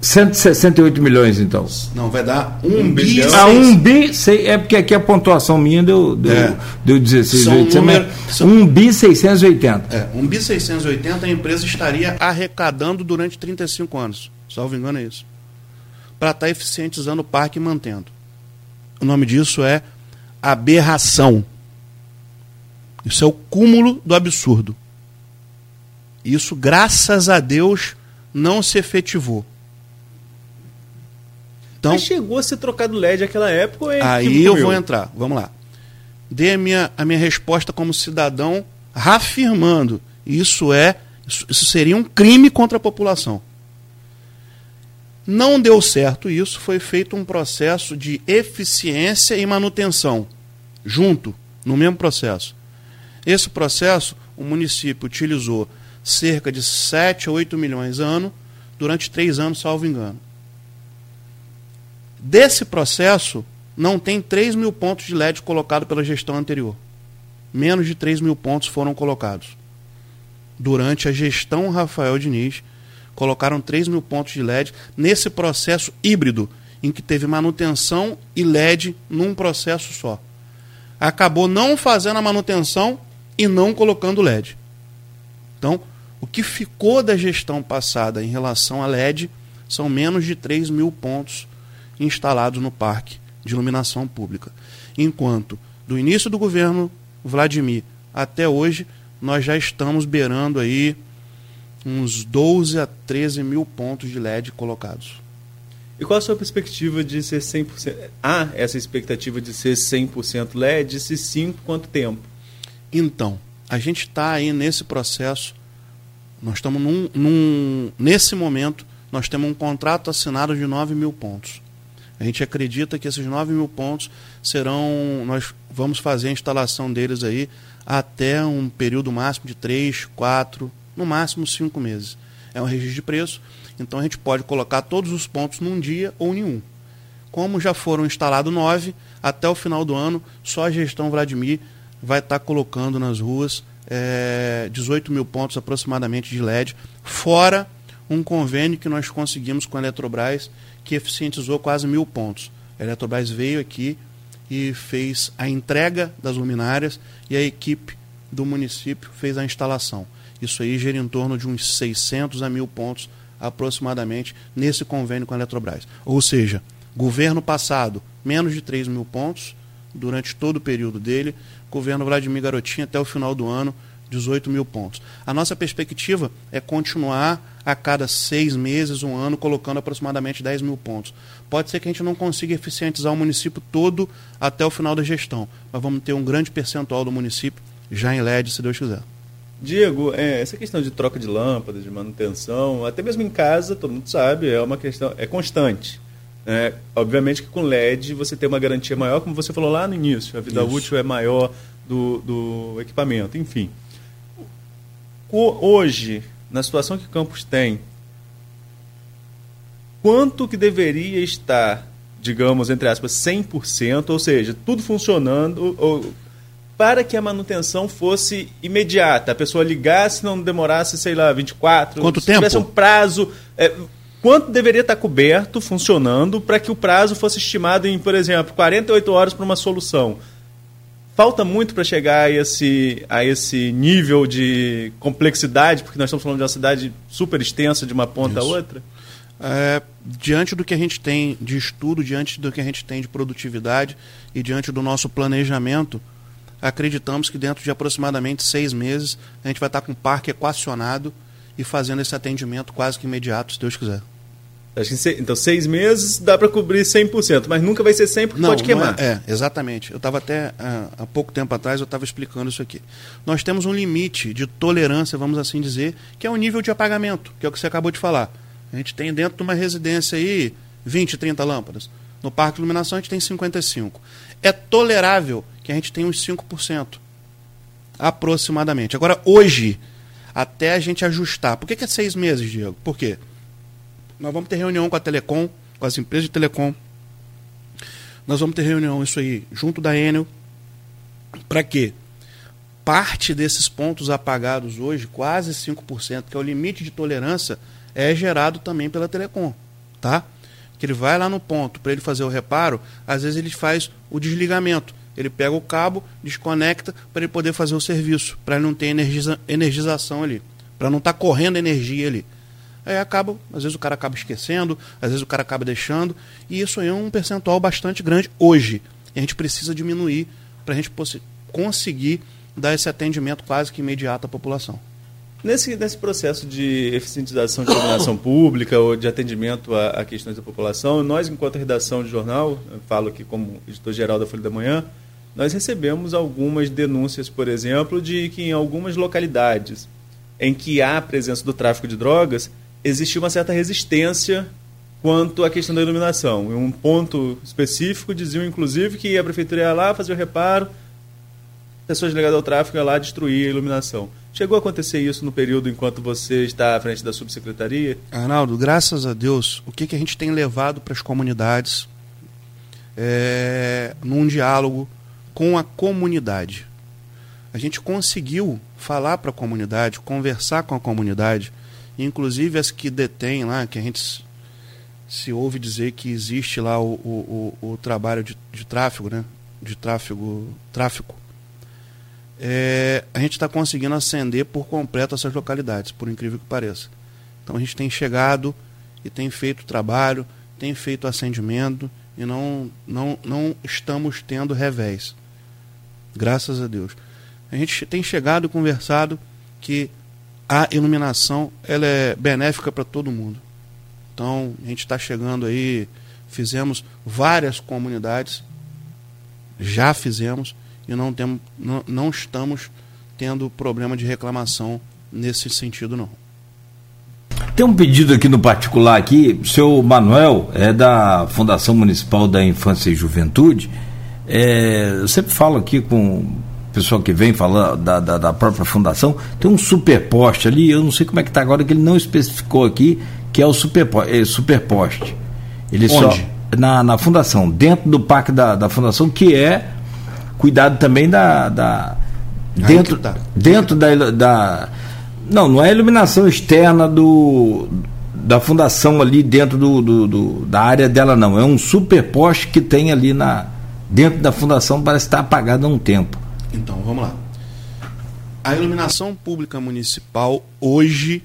168 milhões então. Não, vai dar 1 Um bi bilhão. Ah, seis- um bi, sei, é porque aqui a pontuação minha deu, deu, É. deu 16, São 800, número- mas são- 1 bi 680. É, 1 bi 680 a empresa estaria arrecadando durante 35 anos. Salvo engano é isso. Para estar eficientizando o parque e mantendo. O nome disso é aberração. Isso é o cúmulo do absurdo. Isso, graças a Deus, não se efetivou. Então, Mas chegou a ser trocado LED naquela época é Aí eu meu? vou entrar. Vamos lá. Dê a minha, a minha resposta como cidadão, reafirmando. Isso é. Isso, isso seria um crime contra a população. Não deu certo isso, foi feito um processo de eficiência e manutenção, junto, no mesmo processo. Esse processo, o município utilizou cerca de 7 a 8 milhões ano durante três anos, salvo engano. Desse processo, não tem 3 mil pontos de LED colocado pela gestão anterior. Menos de 3 mil pontos foram colocados. Durante a gestão Rafael Diniz, colocaram 3 mil pontos de LED nesse processo híbrido, em que teve manutenção e LED num processo só. Acabou não fazendo a manutenção e não colocando LED. Então, o que ficou da gestão passada em relação a LED são menos de 3 mil pontos instalados no parque de iluminação pública. Enquanto, do início do governo Vladimir até hoje, nós já estamos beirando aí uns 12 a 13 mil pontos de LED colocados. E qual a sua perspectiva de ser 100%? Há essa expectativa de ser 100% LED? Se sim, quanto tempo? Então, a gente está aí nesse processo. Nós estamos num, num, nesse momento, nós temos um contrato assinado de 9 mil pontos. A gente acredita que esses 9 mil pontos serão. Nós vamos fazer a instalação deles aí até um período máximo de 3, 4, no máximo 5 meses. É um registro de preço então a gente pode colocar todos os pontos num dia ou em um. Como já foram instalados nove, até o final do ano, só a gestão Vladimir vai estar tá colocando nas ruas é, eh, 18 mil pontos aproximadamente de LED, fora um convênio que nós conseguimos com a Eletrobras, que eficientizou quase mil pontos. A Eletrobras veio aqui e fez a entrega das luminárias e a equipe do município fez a instalação. Isso aí gira em torno de uns 600 a mil pontos aproximadamente nesse convênio com a Eletrobras. Ou seja, governo passado, menos de 3 mil pontos durante todo o período dele, governo Vladimir Garotinho até o final do ano, 18 mil pontos. A nossa perspectiva é continuar a cada seis meses, um ano, colocando aproximadamente 10 mil pontos. Pode ser que a gente não consiga eficientizar o município todo até o final da gestão, mas vamos ter um grande percentual do município já em LED, se Deus quiser. Diego, é, essa questão de troca de lâmpadas, de manutenção, até mesmo em casa, todo mundo sabe, é uma questão, é constante. É, obviamente que com LED você tem uma garantia maior, como você falou lá no início, a vida Isso. útil é maior do, do equipamento, enfim. O, hoje, na situação que Campos tem, quanto que deveria estar, digamos, entre aspas, 100%, ou seja, tudo funcionando, ou, para que a manutenção fosse imediata. A pessoa ligasse, não demorasse, sei lá, 24. Quanto tempo? Tivesse um prazo. É, quanto deveria estar coberto, funcionando, para que o prazo fosse estimado em, por exemplo, 48 horas para uma solução? Falta muito para chegar a esse, a esse nível de complexidade, porque nós estamos falando de uma cidade super extensa de uma ponta Isso. a outra? É, diante do que a gente tem de estudo, diante do que a gente tem de produtividade e diante do nosso planejamento, acreditamos que dentro de aproximadamente seis meses a gente vai estar com o parque equacionado e fazendo esse atendimento quase que imediato, se Deus quiser. Então, seis meses dá para cobrir 100%, mas nunca vai ser 100% porque não, pode queimar. Não é, é, exatamente. Eu estava até, uh, há pouco tempo atrás, eu estava explicando isso aqui. Nós temos um limite de tolerância, vamos assim dizer, que é o nível de apagamento, que é o que você acabou de falar. A gente tem dentro de uma residência aí 20, 30 lâmpadas. No parque de iluminação a gente tem 55. É tolerável que a gente tem uns 5%. Aproximadamente. Agora, hoje, até a gente ajustar. Por que, que é seis meses, Diego? Por quê? Nós vamos ter reunião com a Telecom, com as empresas de telecom. Nós vamos ter reunião, isso aí, junto da Enel. Para quê? Parte desses pontos apagados hoje, quase 5%, que é o limite de tolerância, é gerado também pela Telecom. Tá? Que ele vai lá no ponto para ele fazer o reparo, às vezes ele faz o desligamento. Ele pega o cabo, desconecta para ele poder fazer o serviço, para não ter energiza, energização ali, para não estar tá correndo energia ali. Aí acaba, às vezes o cara acaba esquecendo, às vezes o cara acaba deixando, e isso aí é um percentual bastante grande hoje. E a gente precisa diminuir para a gente conseguir dar esse atendimento quase que imediato à população. Nesse, nesse processo de eficientização de iluminação pública ou de atendimento a, a, questões da população, nós, enquanto redação de jornal, falo aqui como editor-geral da Folha da Manhã, nós recebemos algumas denúncias, por exemplo, de que em algumas localidades em que há a presença do tráfico de drogas, existe uma certa resistência quanto à questão da iluminação. Em um ponto específico diziam, inclusive, que a prefeitura ia lá fazer o reparo, pessoas ligadas ao tráfico iam lá destruir a iluminação. Chegou a acontecer isso no período enquanto você está à frente da subsecretaria? Arnaldo, graças a Deus, o que, que a gente tem levado para as comunidades é, num diálogo com a comunidade. A gente conseguiu falar para a comunidade, conversar com a comunidade, inclusive as que detêm lá, que a gente se ouve dizer que existe lá o, o, o, o trabalho de, de, tráfego, né? de tráfego, tráfico. É, a gente está conseguindo acender por completo essas localidades, por incrível que pareça. Então a gente tem chegado e tem feito trabalho, tem feito acendimento e não, não, não estamos tendo revés. Graças a Deus. A gente tem chegado e conversado que a iluminação ela é benéfica para todo mundo. Então, a gente está chegando aí, fizemos várias comunidades, já fizemos, e não, temos, não, não estamos tendo problema de reclamação nesse sentido, não. Tem um pedido aqui no particular aqui, o seu Manuel é da Fundação Municipal da Infância e Juventude. É, eu sempre falo aqui com o pessoal que vem falar da, da, da, própria fundação, tem um superposte ali, eu não sei como é que está agora, que ele não especificou aqui, que é o superposte. É, superposte. Ele Onde? só na, na fundação, dentro do parque da, da fundação, que é cuidado também da. da dentro, tá. dentro da, da não, não é a iluminação externa do, da fundação ali dentro do, do, do, da área dela, não. É um superposte que tem ali na, dentro da fundação, parece estar apagado há um tempo. Então, vamos lá. A iluminação pública municipal hoje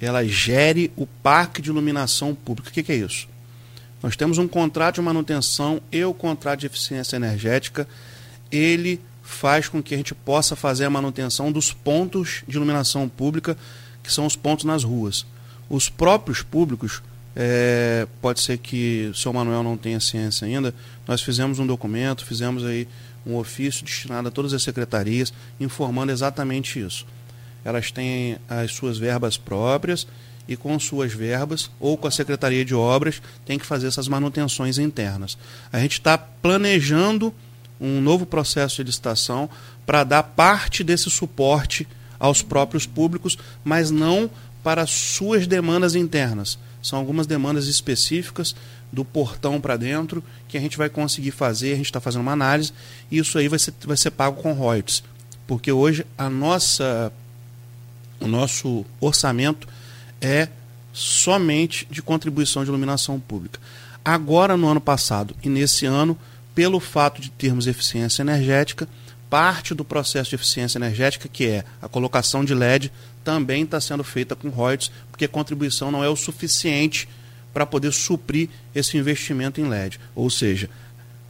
ela gere o parque de iluminação pública. O que, que é isso? Nós temos um contrato de manutenção e o contrato de eficiência energética. Ele faz com que a gente possa fazer a manutenção dos pontos de iluminação pública, que são os pontos nas ruas. Os próprios públicos, é, pode ser que o seu Manuel não tenha ciência ainda, nós fizemos um documento, fizemos aí um ofício destinado a todas as secretarias, informando exatamente isso. Elas têm as suas verbas próprias e com suas verbas ou com a Secretaria de Obras tem que fazer essas manutenções internas. A gente está planejando um novo processo de licitação para dar parte desse suporte aos próprios públicos, mas não para suas demandas internas. São algumas demandas específicas do portão para dentro que a gente vai conseguir fazer, a gente está fazendo uma análise, e isso aí vai ser, vai ser pago com royalties. Porque hoje a nossa, o nosso orçamento é somente de contribuição de iluminação pública. Agora, no ano passado e nesse ano, pelo fato de termos eficiência energética, parte do processo de eficiência energética, que é a colocação de LED, também está sendo feita com royalties, porque a contribuição não é o suficiente para poder suprir esse investimento em LED. Ou seja,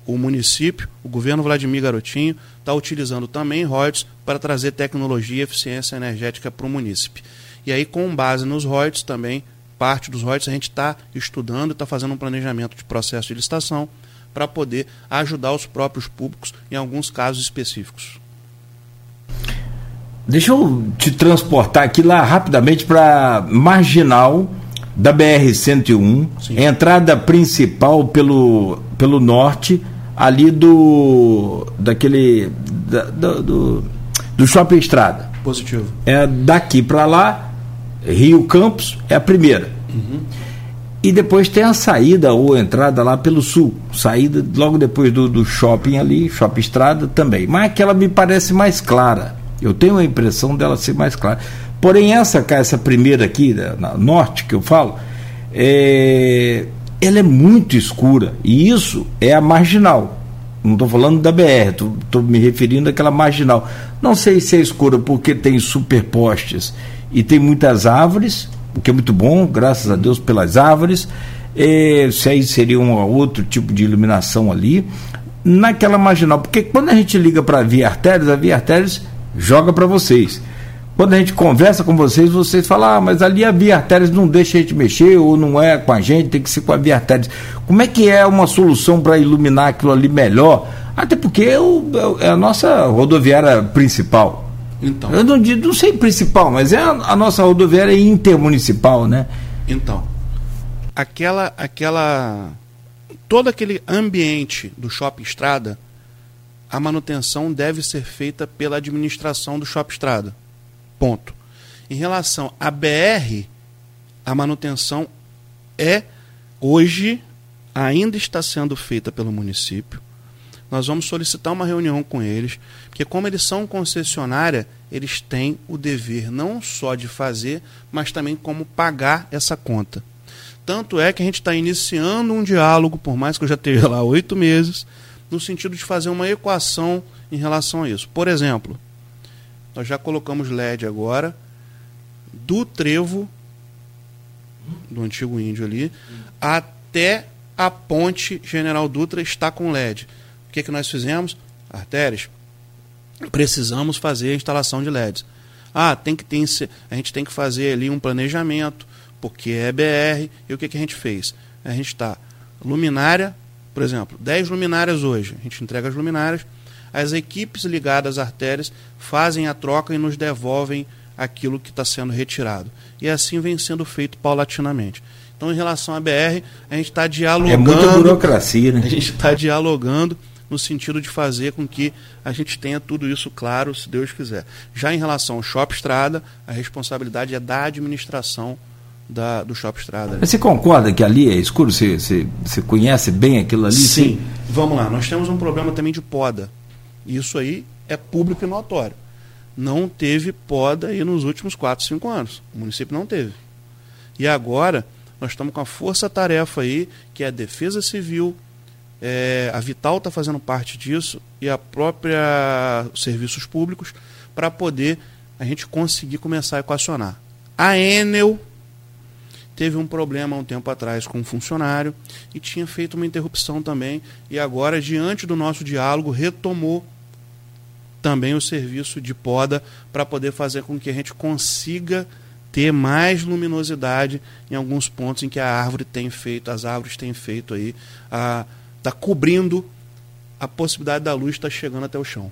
o município, o governo Vladimir Garotinho, está utilizando também royalties para trazer tecnologia e eficiência energética para o município. E aí, com base nos royalties também, parte dos royalties a gente está estudando está fazendo um planejamento de processo de licitação para poder ajudar os próprios públicos em alguns casos específicos. Deixa eu te transportar aqui lá rapidamente para marginal da BR-101, entrada principal pelo, pelo norte, ali do. daquele. Da, do, do, Shopping Estrada. Positivo. É daqui para lá, Rio Campos é a primeira. Uhum. E depois tem a saída ou entrada lá pelo sul. Saída logo depois do, do shopping ali, shopping estrada também. Mas aquela me parece mais clara. Eu tenho a impressão dela ser mais clara. Porém, essa, essa primeira aqui, na norte que eu falo, é, ela é muito escura. E isso é a marginal. Não estou falando da BR, estou me referindo àquela marginal. Não sei se é escura porque tem superpostes e tem muitas árvores, o que é muito bom, graças a Deus pelas árvores. É, se aí seria um outro tipo de iluminação ali, naquela marginal, porque quando a gente liga para a Via Artérias, a Via Artérias joga para vocês. Quando a gente conversa com vocês, vocês falam, ah, mas ali a Via Artérias não deixa a gente mexer, ou não é com a gente, tem que ser com a Via Artérias. Como é que é uma solução para iluminar aquilo ali melhor? Até porque é, é a nossa rodoviária principal. Então. Eu não, não sei principal, mas é a, a nossa rodoviária intermunicipal, né? Então. Aquela, aquela. Todo aquele ambiente do shopping estrada, a manutenção deve ser feita pela administração do shopping estrada. Ponto. Em relação à BR, a manutenção é hoje ainda está sendo feita pelo município nós vamos solicitar uma reunião com eles, porque como eles são concessionária, eles têm o dever não só de fazer, mas também como pagar essa conta. Tanto é que a gente está iniciando um diálogo, por mais que eu já esteja lá oito meses, no sentido de fazer uma equação em relação a isso. Por exemplo, nós já colocamos LED agora do trevo do antigo índio ali até a ponte General Dutra está com LED. O que, que nós fizemos? Artérias. Precisamos fazer a instalação de LEDs. Ah, tem que ter, a gente tem que fazer ali um planejamento, porque é BR. E o que, que a gente fez? A gente está luminária, por exemplo, 10 luminárias hoje, a gente entrega as luminárias, as equipes ligadas às artérias fazem a troca e nos devolvem aquilo que está sendo retirado. E assim vem sendo feito paulatinamente. Então, em relação à BR, a gente está dialogando. É muita burocracia, né? A gente está dialogando no sentido de fazer com que a gente tenha tudo isso claro, se Deus quiser. Já em relação ao Shop Estrada, a responsabilidade é da administração da, do Shop Estrada. Você concorda que ali é escuro? Você, você, você conhece bem aquilo ali? Sim. sim. Vamos lá, nós temos um problema também de poda. Isso aí é público e notório. Não teve poda aí nos últimos 4, 5 anos. O município não teve. E agora nós estamos com a força-tarefa aí, que é a Defesa Civil, é, a Vital está fazendo parte disso e a própria Serviços Públicos para poder a gente conseguir começar a equacionar. A Enel teve um problema um tempo atrás com um funcionário e tinha feito uma interrupção também e agora diante do nosso diálogo retomou também o serviço de poda para poder fazer com que a gente consiga ter mais luminosidade em alguns pontos em que a árvore tem feito, as árvores têm feito aí a está cobrindo a possibilidade da luz estar tá chegando até o chão.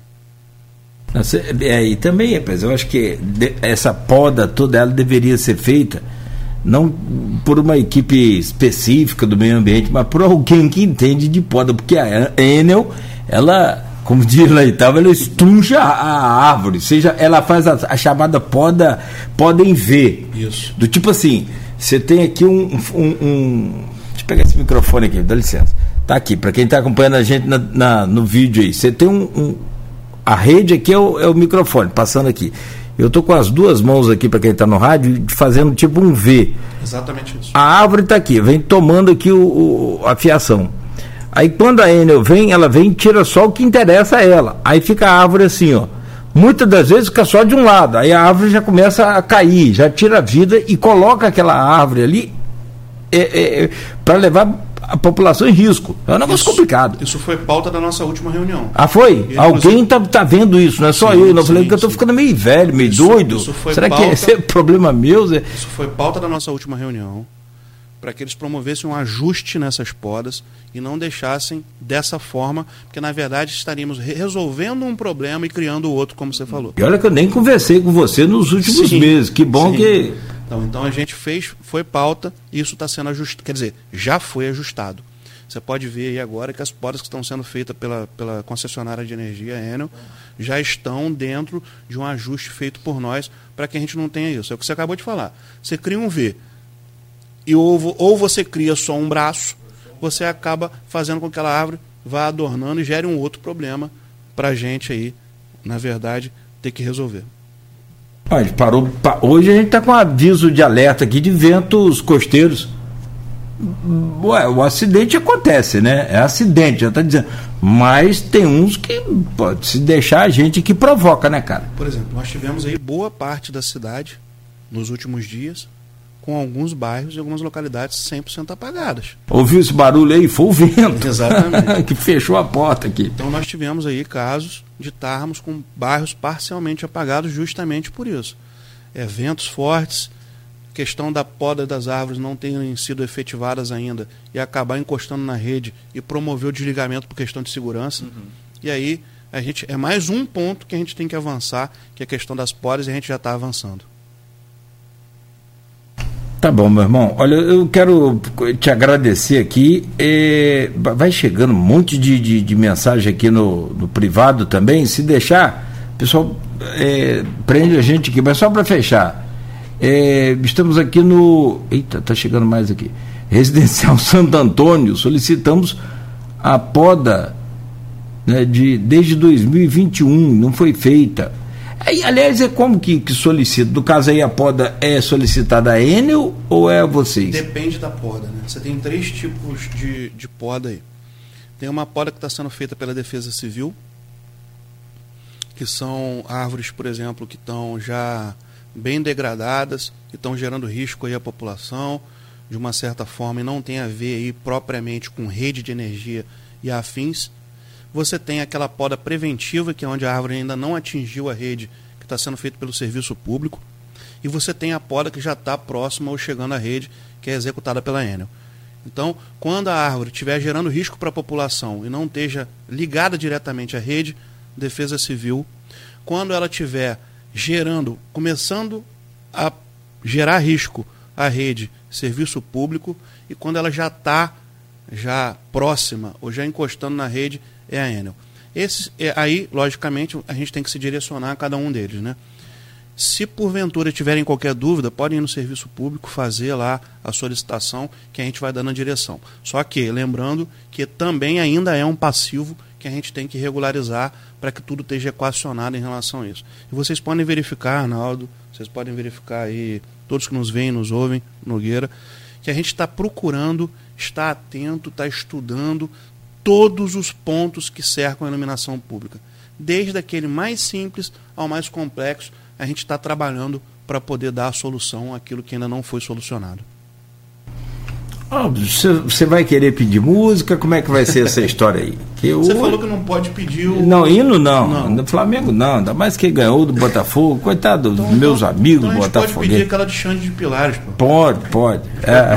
É, e também, rapaz, eu acho que essa poda toda ela deveria ser feita não por uma equipe específica do meio ambiente, mas por alguém que entende de poda, porque a Enel, ela, como diz lá e tal, ela estrunja a árvore, seja, ela faz a, a chamada poda, poda em V. Isso. Do tipo assim, você tem aqui um, um, um deixa eu pegar esse microfone aqui, dá licença. Tá aqui, para quem está acompanhando a gente na, na, no vídeo aí. Você tem um, um, A rede aqui é o, é o microfone, passando aqui. Eu tô com as duas mãos aqui para quem está no rádio, fazendo tipo um V. Exatamente isso. A árvore está aqui, vem tomando aqui o, o, a fiação. Aí quando a Enel vem, ela vem e tira só o que interessa a ela. Aí fica a árvore assim, ó. Muitas das vezes fica só de um lado. Aí a árvore já começa a cair, já tira a vida e coloca aquela árvore ali é, é, é para levar a população em risco. É um negócio isso, complicado. Isso foi pauta da nossa última reunião. Ah, foi? E, Alguém está tá vendo isso, não é só sim, eu. Eu sim, falei que eu estou ficando meio velho, meio isso, doido. Isso Será pauta, que esse é problema meu? Zé? Isso foi pauta da nossa última reunião para que eles promovessem um ajuste nessas podas e não deixassem dessa forma, porque na verdade estaríamos resolvendo um problema e criando outro, como você falou. E olha que eu nem conversei com você nos últimos sim, meses. Que bom que então, então a gente fez, foi pauta, e isso está sendo ajustado, quer dizer, já foi ajustado. Você pode ver aí agora que as podas que estão sendo feitas pela, pela concessionária de energia Enel já estão dentro de um ajuste feito por nós para que a gente não tenha isso. É o que você acabou de falar. Você cria um V e ou, ou você cria só um braço, você acaba fazendo com que aquela árvore vá adornando e gere um outro problema para a gente aí, na verdade, ter que resolver. Ah, parou, hoje a gente está com aviso de alerta aqui de ventos costeiros. Ué, o acidente acontece, né? É acidente, já está dizendo. Mas tem uns que pode se deixar a gente que provoca, né, cara? Por exemplo, nós tivemos aí boa parte da cidade nos últimos dias com alguns bairros e algumas localidades 100% apagadas. Ouviu esse barulho aí? Foi o vento. Exatamente. que fechou a porta aqui. Então nós tivemos aí casos de estarmos com bairros parcialmente apagados justamente por isso. É, ventos fortes, questão da poda das árvores não terem sido efetivadas ainda e acabar encostando na rede e promover o desligamento por questão de segurança. Uhum. E aí a gente é mais um ponto que a gente tem que avançar, que é a questão das podas e a gente já está avançando. Tá bom, meu irmão. Olha, eu quero te agradecer aqui. É, vai chegando um monte de, de, de, mensagem aqui no, no privado também. Se deixar, pessoal é, prende a gente aqui, mas só para fechar. É, estamos aqui no. Eita, tá chegando mais aqui. Residencial Santo Antônio. Solicitamos a poda né, de, desde 2021, não foi feita Aí, aliás, é como que, que solicita? No caso aí, a poda é solicitada a Enel ou é a vocês? Depende da poda, né? Você tem três tipos de, de poda aí. Tem uma poda que está sendo feita pela Defesa Civil, que são árvores, por exemplo, que estão já bem degradadas, que estão gerando risco aí à população, de uma certa forma, e não tem a ver aí propriamente com rede de energia e afins. Você tem aquela poda preventiva, que é onde a árvore ainda não atingiu a rede, que está sendo feita pelo serviço público. e você tem a poda que já está próxima ou chegando à rede, que é executada pela Enel. Então, quando a árvore estiver gerando risco para a população e não esteja ligada diretamente à rede, Defesa Civil, quando ela estiver gerando, começando a gerar risco à rede, serviço público, e quando ela já está já próxima ou já encostando na rede, é a Enel. Esse, é, aí, logicamente, a gente tem que se direcionar a cada um deles, né? Se porventura tiverem qualquer dúvida, podem ir no serviço público fazer lá a solicitação que a gente vai dando a direção. Só que, lembrando que também ainda é um passivo que a gente tem que regularizar para que tudo esteja equacionado em relação a isso. E vocês podem verificar, Arnaldo, vocês podem verificar aí, todos que nos veem, nos ouvem, Nogueira, que a gente está procurando, está atento, está estudando todos os pontos que cercam a iluminação pública. Desde aquele mais simples ao mais complexo, a gente está trabalhando para poder dar a solução àquilo que ainda não foi solucionado. Você vai querer pedir música? Como é que vai ser essa história aí? Você falou que não pode pedir o. Não, hino não. não. No Flamengo não. Ainda mais que ganhou do Botafogo. Coitado dos então, meus então, amigos então Botafogo. Pode pedir aquela de Xande de Pilares, pô. Pode, pode. É.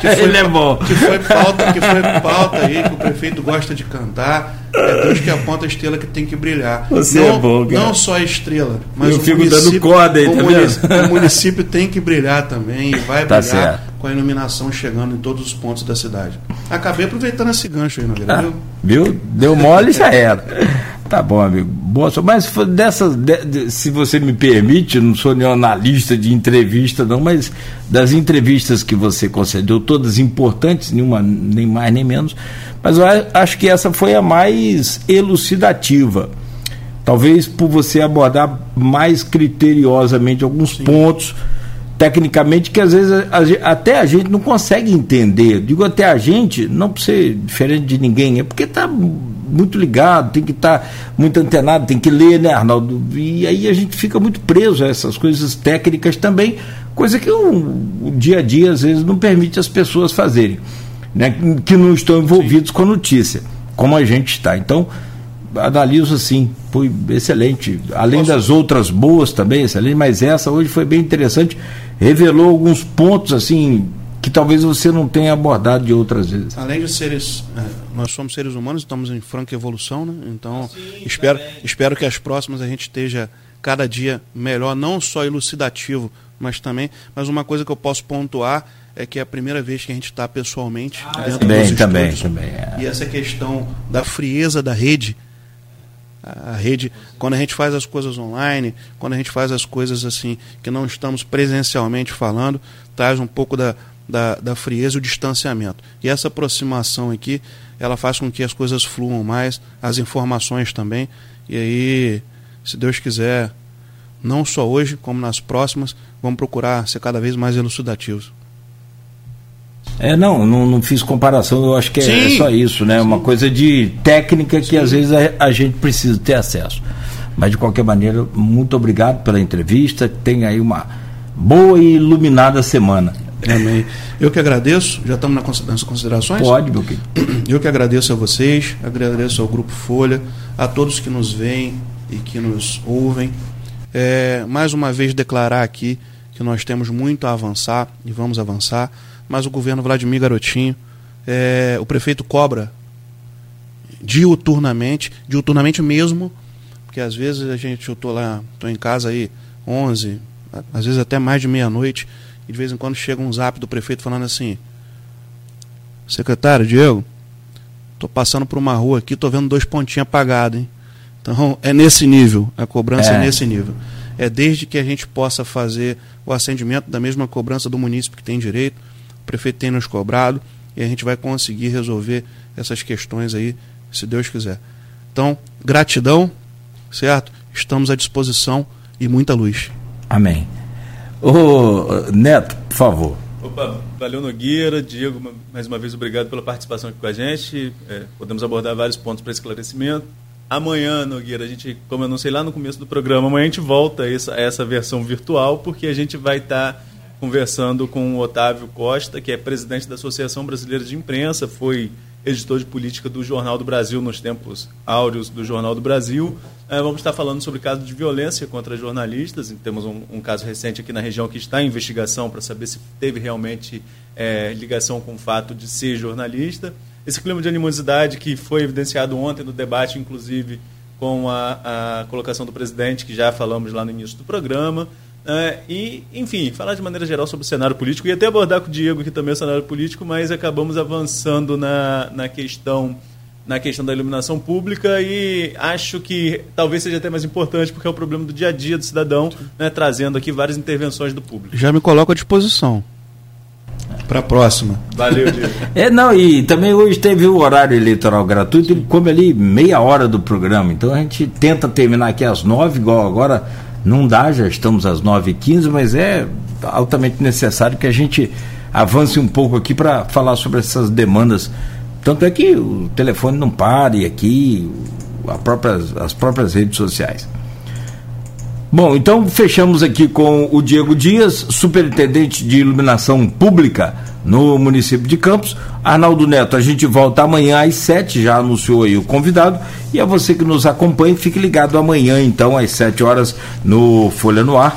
Pilares, Ele é bom. Que foi pauta, que foi pauta aí, que o prefeito gosta de cantar. É Deus que aponta a estrela que tem que brilhar. Você não, é bom, cara. Não só a estrela, mas Eu o fico dando corda aí, tá vendo? O município tem que brilhar também e vai tá brilhar certo. Com a iluminação chegando em todos os pontos da cidade. Acabei aproveitando esse gancho aí, Nogueira, ah, viu? Viu? Deu mole já era. Tá bom, amigo. Boa, mas dessas, de, de, se você me permite, não sou nenhum analista de entrevista, não, mas das entrevistas que você concedeu, todas importantes, nenhuma, nem mais nem menos, mas eu acho que essa foi a mais elucidativa. Talvez por você abordar mais criteriosamente alguns Sim. pontos, tecnicamente, que às vezes a, até a gente não consegue entender. Digo até a gente, não por ser diferente de ninguém, é porque está muito ligado, tem que estar tá muito antenado, tem que ler, né, Arnaldo? E aí a gente fica muito preso a essas coisas técnicas também, coisa que o, o dia a dia às vezes não permite as pessoas fazerem né, que não estão envolvidos Sim. com a notícia, como a gente está. Então, analiso assim, foi excelente. Além Posso... das outras boas também, excelente, mas essa hoje foi bem interessante, revelou alguns pontos assim que talvez você não tenha abordado de outras vezes. Além de seres, é, nós somos seres humanos, estamos em franca evolução, né? Então, Sim, espero, espero que as próximas a gente esteja cada dia melhor, não só elucidativo, mas também, mas uma coisa que eu posso pontuar é que é a primeira vez que a gente está pessoalmente ah, dentro também, dos também, também. É. E essa questão da frieza da rede, a rede, quando a gente faz as coisas online, quando a gente faz as coisas assim que não estamos presencialmente falando, traz um pouco da, da, da frieza e o distanciamento. E essa aproximação aqui, ela faz com que as coisas fluam mais, as informações também. E aí, se Deus quiser, não só hoje, como nas próximas, vamos procurar ser cada vez mais elucidativos. É, não, não, não, fiz comparação, eu acho que é Sim. só isso, né? Sim. Uma coisa de técnica que Sim. às vezes a, a, gente precisa ter acesso. Mas de qualquer maneira, muito obrigado pela entrevista. Tenha aí uma boa e iluminada semana. Amém. Eu que agradeço, já estamos nas considerações? Pode, meu querido. Eu que agradeço a vocês, agradeço ao Grupo Folha, a todos que nos veem e que nos ouvem. É, mais uma vez declarar aqui que nós temos muito a avançar e vamos avançar mas o governo Vladimir Garotinho, é, o prefeito cobra diuturnamente, diuturnamente mesmo, porque às vezes a gente, eu estou lá, estou em casa aí 11, às vezes até mais de meia-noite, e de vez em quando chega um zap do prefeito falando assim: Secretário Diego, estou passando por uma rua aqui, estou vendo dois pontinhos apagados, hein? Então é nesse nível, a cobrança é. é nesse nível. É desde que a gente possa fazer o acendimento da mesma cobrança do município que tem direito, prefeito tem nos cobrado e a gente vai conseguir resolver essas questões aí, se Deus quiser. Então, gratidão, certo? Estamos à disposição e muita luz. Amém. Ô, Neto, por favor. Opa, valeu Nogueira, Diego, mais uma vez obrigado pela participação aqui com a gente. É, podemos abordar vários pontos para esclarecimento. Amanhã, Nogueira, a gente, como eu não sei lá no começo do programa, amanhã a gente volta a essa, a essa versão virtual, porque a gente vai estar. Tá conversando com o Otávio Costa, que é presidente da Associação Brasileira de Imprensa, foi editor de política do Jornal do Brasil, nos tempos áureos do Jornal do Brasil. É, vamos estar falando sobre casos de violência contra jornalistas. Temos um, um caso recente aqui na região que está em investigação para saber se teve realmente é, ligação com o fato de ser jornalista. Esse clima de animosidade que foi evidenciado ontem no debate, inclusive com a, a colocação do presidente, que já falamos lá no início do programa. É, e, enfim, falar de maneira geral sobre o cenário político. e até abordar com o Diego aqui também o cenário político, mas acabamos avançando na, na questão na questão da iluminação pública e acho que talvez seja até mais importante porque é o problema do dia a dia do cidadão, né, trazendo aqui várias intervenções do público. Já me coloco à disposição. Para a próxima. Valeu, Diego. é, não, e também hoje teve o horário eleitoral gratuito e come ali meia hora do programa. Então a gente tenta terminar aqui às nove, igual agora não dá, já estamos às 9h15, mas é altamente necessário que a gente avance um pouco aqui para falar sobre essas demandas. Tanto é que o telefone não pare aqui, própria, as próprias redes sociais. Bom, então fechamos aqui com o Diego Dias, superintendente de iluminação pública no município de Campos. Arnaldo Neto, a gente volta amanhã às sete, já anunciou aí o convidado. E a você que nos acompanha, fique ligado amanhã, então, às sete horas, no Folha no Ar.